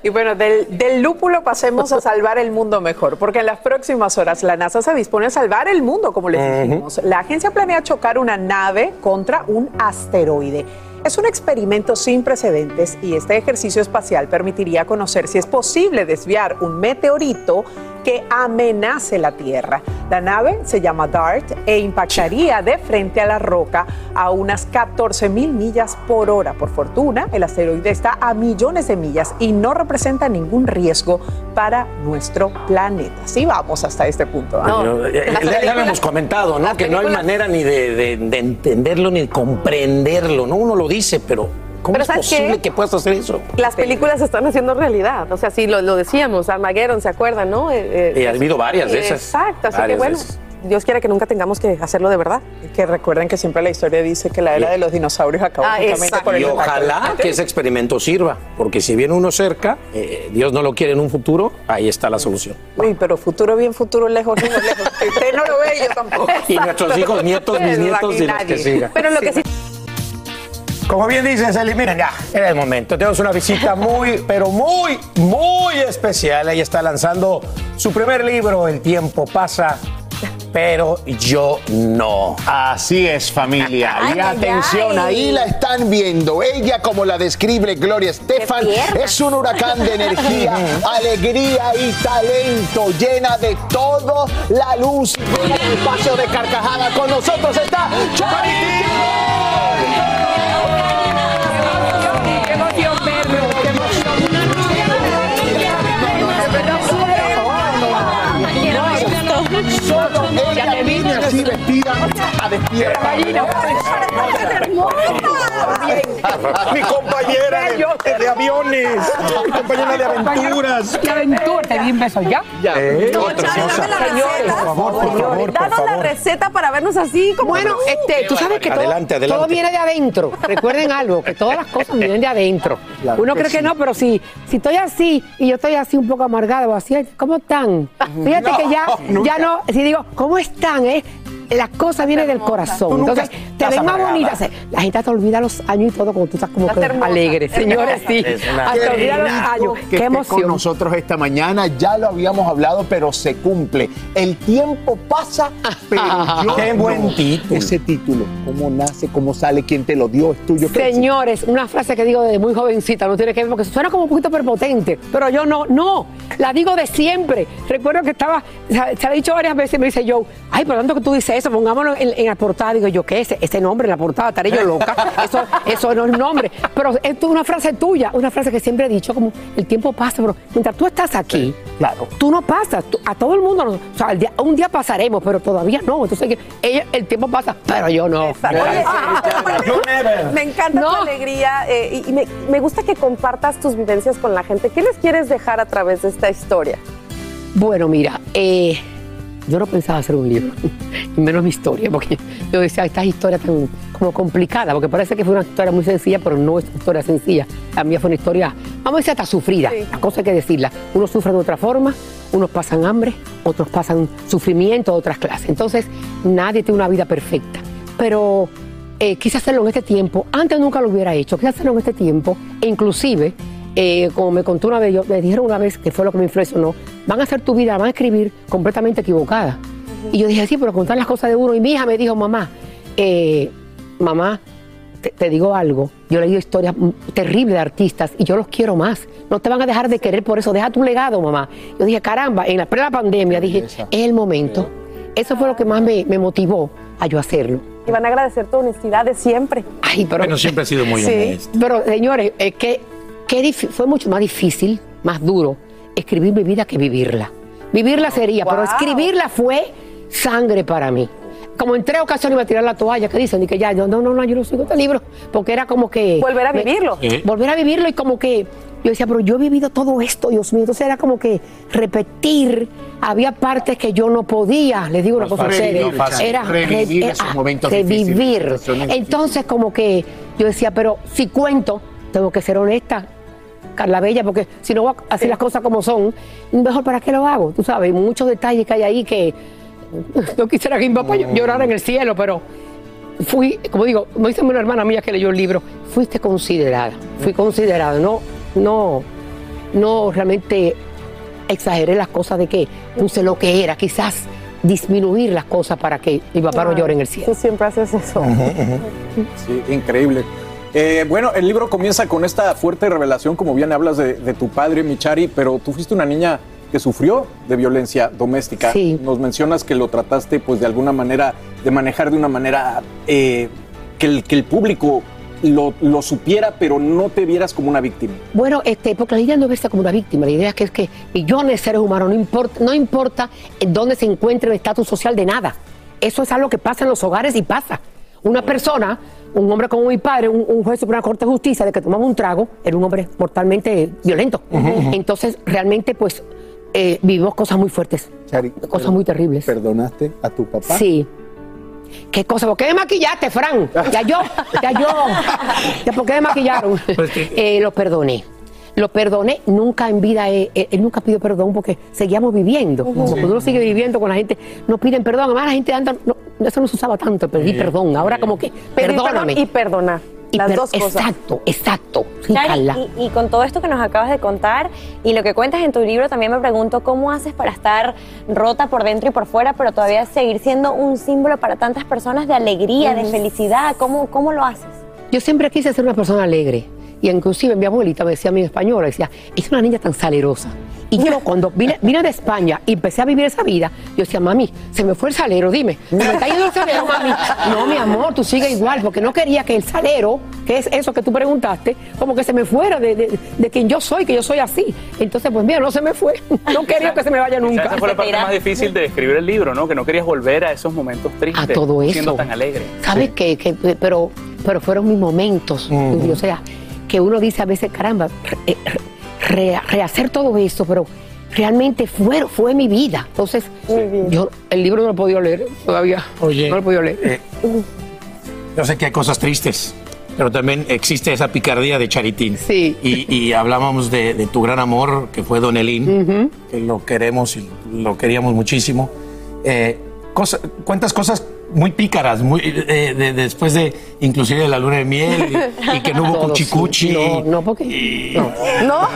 Y bueno, del, del lúpulo pasemos a salvar el mundo mejor, porque en las próximas horas la NASA se dispone a salvar el mundo, como les dijimos. La agencia planea chocar una nave contra un asteroide. Es un experimento sin precedentes y este ejercicio espacial permitiría conocer si es posible desviar un meteorito que amenace la Tierra. La nave se llama DART e impactaría de frente a la roca a unas 14 mil millas por hora. Por fortuna, el asteroide está a millones de millas y no representa ningún riesgo para nuestro planeta. Sí, vamos hasta este punto. ¿ah? Eh, ya, ya lo hemos comentado, ¿no? Que no hay manera ni de, de- de entenderlo ni de comprenderlo, ¿no? Uno lo dice, pero ¿cómo Pero es ¿sabes posible qué? que puedas hacer eso? Las películas se están haciendo realidad. O sea, sí, lo, lo decíamos, Armageddon, ¿se acuerdan, no? Eh, eh, Y ha habido varias de esas. Exacto, así que bueno. Dios quiera que nunca tengamos que hacerlo de verdad. Que recuerden que siempre la historia dice que la era de los dinosaurios acabó Ah, por el Y ojalá que ese experimento sirva, porque si viene uno cerca, eh, Dios no lo quiere en un futuro, ahí está la solución. Uy, pero futuro bien, futuro lejos, lejos, lejos. [LAUGHS] Usted no lo ve, yo tampoco. Y nuestros hijos, nietos, bisnietos y los que sigan. Pero lo que sí Como bien dice Celi, miren, ya, era el momento. Tenemos una visita muy, [LAUGHS] pero muy, muy especial. Ella está lanzando su primer libro, El tiempo pasa, pero yo no. Así es, familia. [LAUGHS] Ay, y atención, ay. ahí la están viendo. Ella, como la describe Gloria Estefan, es un huracán de energía, [LAUGHS] alegría y talento, llena de todo la luz. En el espacio de carcajada con nosotros está Charity. Solo ella viene así vestida a despierta. Mi compañera de, de aviones, mi compañera de aventuras. ¡Qué aventura! ¿Te di un beso ya? Ya. Eh, No, la Señores, receta, por favor, por danos la receta para vernos así como... Bueno, este, tú sabes que todo, Adelante, adelante. todo viene de adentro. [LAUGHS] Recuerden algo, que todas las cosas vienen de adentro. Claro Uno que cree que no, pero si, si estoy así y yo estoy así un poco amargada o así, ¿cómo están? [LAUGHS] Fíjate No, que ya, nunca. ya no, si digo, ¿cómo están? eh? Las cosas vienen del corazón. Entonces, te ven más bonitas. La gente te olvida los años y todo cuando tú estás como que alegre. Señores, sí. Hasta olvida los años. que Qué emoción. con nosotros esta mañana. Ya lo habíamos hablado, pero se cumple. El tiempo pasa, pero yo Qué no. buen título. Ese título, ¿cómo nace? ¿Cómo sale? ¿Quién te lo dio? ¿Es tuyo? ¿Qué es? Señores, una frase que digo desde muy jovencita, no tiene que ver porque suena como un poquito prepotente, pero yo no, no, la digo de siempre. Recuerdo que estaba, se se ha dicho varias veces, me dice yo, ay, por tanto que tú dices eso, pongámoslo en, en la portada. Digo yo, ¿qué es ese nombre en la portada? Estaré yo loca. [LAUGHS] Eso, eso no es nombre. Pero esto es una frase tuya, una frase que siempre he dicho, como el tiempo pasa, pero mientras tú estás aquí, claro. tú no pasas, tú- a todo el mundo, nos- o sea, día- un día pasaremos, pero todavía no. Entonces, ella- el tiempo pasa, pero yo no. Oye, Me encanta tu alegría eh, y, y me, me gusta que compartas tus vivencias con la gente. ¿Qué les quieres dejar a través de esta historia? Bueno, mira, eh, yo no pensaba hacer un libro, [LAUGHS] y menos mi historia, porque yo decía, esta historia tan como complicada, porque parece que fue una historia muy sencilla, pero no es una historia sencilla. La mía fue una historia, vamos a decir, hasta sufrida. La cosa hay que decirla. Unos sufren de otra forma, unos pasan hambre, otros pasan sufrimiento de otras clases. Entonces, nadie tiene una vida perfecta. Pero eh, quise hacerlo en este tiempo. Antes nunca lo hubiera hecho. Quise hacerlo en este tiempo. E inclusive, eh, como me contó una vez, yo- me dijeron una vez que fue lo que me impresionó, van a hacer tu vida, van a escribir completamente equivocada. Y yo dije, sí, pero contar las cosas de uno. Y mi hija me dijo, mamá, eh, mamá, te, te digo algo. Yo he leído historias terribles de artistas y yo los quiero más. No te van a dejar de querer por eso. Deja tu legado, mamá. Yo dije, caramba, en la plena pandemia dije, es el momento. Eso fue lo que más me, me motivó a yo hacerlo. Y van a agradecer tu honestidad de siempre. Ay, pero, Bueno, siempre ha sido muy Sí, honesto. Pero, señores, es que, que fue mucho más difícil, más duro, escribir mi vida que vivirla. Vivirla sería, pero escribirla fue sangre para mí. Como en tres ocasiones iba a tirar la toalla, que dicen, y que ya, no, no, no, yo no sigo este libro, porque era como que... Volver a me- vivirlo. Volver a vivirlo y como que yo decía, pero yo he vivido todo esto, Dios mío. Entonces era como que repetir, había partes que yo no podía, les digo una No cosa a fácil, ustedes, no es fácil. era Revivir re- esos ah, momentos revivir. difíciles, situaciones Entonces como que yo decía, pero si cuento, tengo que ser honesta, Carla Bella, porque si no voy a hacer las cosas como son, mejor para qué lo hago, tú sabes, muchos detalles que hay ahí que [LAUGHS] no quisiera que mi papá llorara en el cielo, pero fui, como digo, me dice una hermana mía que leyó el libro, fuiste considerada, fui considerada, no, no, no realmente exageré las cosas de que puse lo que era, quizás disminuir las cosas para que mi papá no llore en el cielo. Tú siempre haces eso. Sí, increíble. Eh, bueno, el libro comienza con esta fuerte revelación, como bien hablas de, de tu padre, Michari, pero tú fuiste una niña que sufrió de violencia doméstica. Sí. Nos mencionas que lo trataste, pues, de alguna manera, de manejar de una manera eh, que, el, que el público lo, lo supiera, pero no te vieras como una víctima. Bueno, este, porque la idea no es verse como una víctima, la idea es que es que millones de seres humanos, no importa, no importa en dónde se encuentre el estatus social de nada. Eso es algo que pasa en los hogares y pasa. Una persona, un hombre como mi padre, un, un juez de Suprema Corte de Justicia, de que tomaba un trago, era un hombre mortalmente violento. Entonces, realmente, pues, eh, vivimos cosas muy fuertes, Chari, cosas muy terribles. ¿Perdonaste a tu papá? Sí. ¿Qué cosa? ¿Por qué me maquillaste, Fran? Ya yo, ya yo. ¿Ya ¿Por qué me maquillaron? [LAUGHS] Eh, lo perdoné. Lo perdoné, nunca en vida, él nunca pidió perdón porque seguíamos viviendo. Cuando uno sigue viviendo con la gente, no piden perdón. Además, la gente anda, no, eso no se usaba tanto, pedir perdón. Ahora como que, perdóname. perdón y perdonar. Y Las per- dos cosas. Exacto, exacto. Sí, y con todo esto que nos acabas de contar y lo que cuentas en tu libro, también me pregunto cómo haces para estar rota por dentro y por fuera, pero todavía seguir siendo un símbolo para tantas personas de alegría, de felicidad. ¿Cómo, cómo lo haces? Yo siempre quise ser una persona alegre. Y inclusive mi abuelita me decía a mí en español, decía, es una niña tan salerosa. Y yo [LAUGHS] cuando vine, vine de España y empecé a vivir esa vida, yo decía, mami, se me fue el salero, dime, ¿se me está yendo el salero, mami? No, mi amor, tú sigue igual, porque no quería que el salero, que es eso que tú preguntaste, como que se me fuera de, de- de quien yo soy, que yo soy así. Entonces, pues mira, no se me fue. [LAUGHS] No quería que se me vaya nunca. Esa fue la parte más difícil de escribir el libro, ¿no? Que no querías volver a esos momentos tristes. A todo eso. Siendo tan alegre. ¿Sabes qué? Que, pero, pero fueron mis momentos. O sea, que uno dice a veces, caramba, re- re- rehacer todo esto, pero realmente fue, fue mi vida. Entonces, yo el libro no lo he podido leer todavía. Oye, no lo he podido leer. eh, yo sé que hay cosas tristes, pero también existe esa picardía de Charitín. Sí. Y, y hablábamos de, de tu gran amor, que fue Don Elín, que lo queremos y lo queríamos muchísimo. Eh, cosa- cuentas cosas muy pícaras, muy, eh, de- después de inclusive de la luna de miel y, y que no hubo [LAUGHS] Todo, cuchicuchi. sí. No, no, porque. No.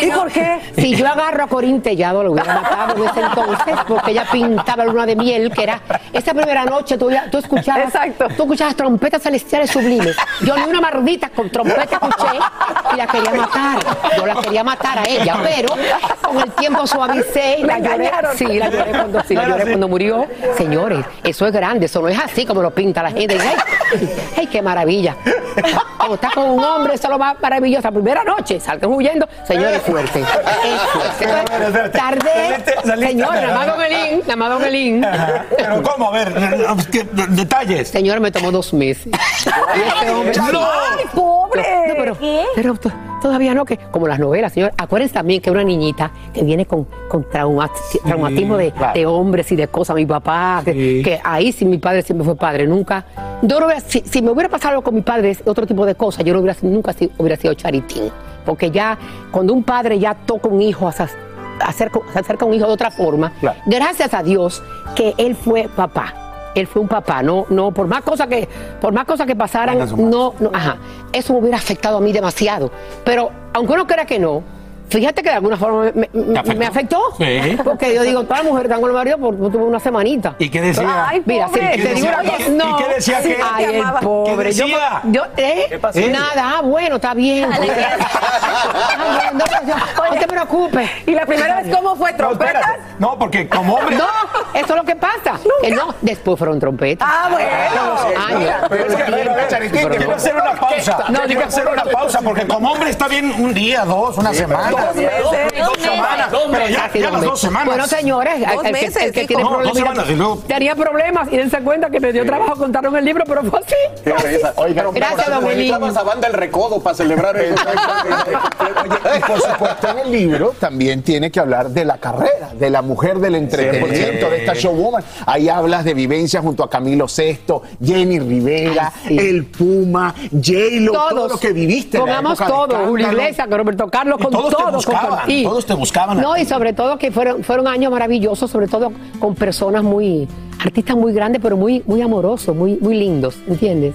¿Y por qué? Si yo agarro a Corín Tellado, lo hubiera matado en ese entonces, porque ella pintaba luna de miel, que era esa primera noche, tú, escuchabas, tú escuchabas trompetas celestiales sublimes. Yo ni una mardita con trompeta escuché y la quería matar. Yo la quería matar a ella, pero con el tiempo suavicé y la lloré. engañaron. Sí, la lloré cuando, sí, la lloré cuando murió. Señores, eso es grande, eso no es así como lo pinta la gente. ¡Ay, ay, qué maravilla! Cuando estás con un hombre, eso es lo más maravilloso. La primera noche, salgan huyendo. Señores, es fuerte. Es fuerte. Tardé. Señor, nada más Don Elín, nada más Don Elín. Pero ¿cómo? A ver, ¿qué- detalles. Señor, me tomó dos meses. Y [LAUGHS] este hombre- ¡No! Pero, pero to- todavía no, que como las novelas, señor. Acuérdense también que una niñita que viene con, con trauma- traumatismo de, claro. de hombres y de cosas. Mi papá, que, Sí. que ahí sí mi padre siempre fue padre, nunca. Yo no hubiera- si, si me hubiera pasado algo con mi padre, otro tipo de cosas, yo no hubiera, nunca hubiera sido charitín. Porque ya, cuando un padre ya toca un hijo, se acerca, se acerca a un hijo de otra forma, Claro. gracias a Dios que él fue papá. Él fue un papá, no, no, por más cosas que, por más cosas que pasaran, no, no, ajá, eso me hubiera afectado a mí demasiado. Pero aunque uno crea que no, Fíjate que de alguna forma me, me- afectó? me afectó. Sí. Porque yo digo, toda mujer está con el marido por por tuve una semanita. ¿Y qué decía? Ay, mira, sí. ¿Y te digo una cosa. ¿Y No. qué decía que- Ay, el pobre. ¿Qué Yo, decía? yo, ¿eh? ¿Qué pasó? Nada, ah, bueno, está bien. Ah, no, yo- no te preocupes. ¿Y la primera vez cómo fue? ¿Trompetas? No, porque como hombre. No, eso es lo que pasa. Que no, después fueron trompetas. Ah, bueno. Que, quiero hacer una pausa. No, No, quiero hacer una pausa porque como hombre está bien un día, dos, una semana. Dos meses. Dos, Dos semanas. meses. Pero ya, Casi ya dos las dos meses. semanas. Bueno, señores, el- el, que- el que tiene No, dos problemas. semanas y luego. Tenía problemas y dense cuenta que me dio trabajo contaron el libro, pero fue así. Qué risa. Oiga, Gracias, don a banda el recodo para celebrar eso. Oye, y por supuesto en el libro también tiene que hablar de la carrera, de la mujer del entretenimiento, de esta showwoman. Ahí hablas de vivencia junto a Camilo Sesto, Jenny Rivera, el Puma, J-Lo, todo lo que viviste. en la Pongamos todo, Julio. Iglesias, con Roberto Carlos, con todos todos buscaban, compartí. todos te buscaban No, y sobre todo que fueron, fueron años maravillosos, sobre todo con personas muy, artistas muy grandes, pero muy, muy amorosos, muy, muy lindos, ¿entiendes?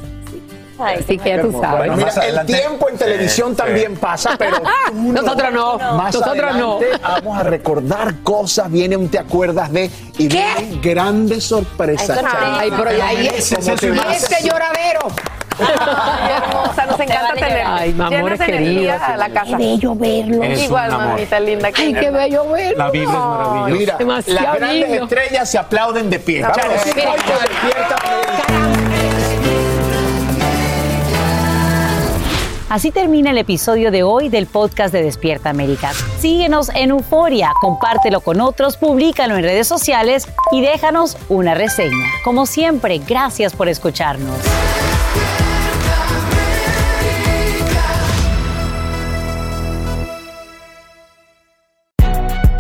Así que ya tú sabes. Mira, el tiempo en televisión también pasa, pero [LAUGHS] tú Nosotros no. Más Nosotros no. vamos a recordar cosas, viene un te acuerdas de y vienen grandes sorpresas. Ay, pero ahí es, ¿Cómo te y vas? este hermosa, nos encanta tener. Ay, mi amor, Llenas es de energía querida. a la casa. Qué bello verlo. Eres Igual, mamita linda. Ay, qué bello verlo. La vibra es maravillosa. Mira, Demasiado las grandes lindo. estrellas se aplauden de pie. Vamos. Chale, Mira. hoy te despierta. Así termina el episodio de hoy del podcast de Despierta América. Síguenos en Euforia, compártelo con otros, públicalo en redes sociales y déjanos una reseña. Como siempre, gracias por escucharnos.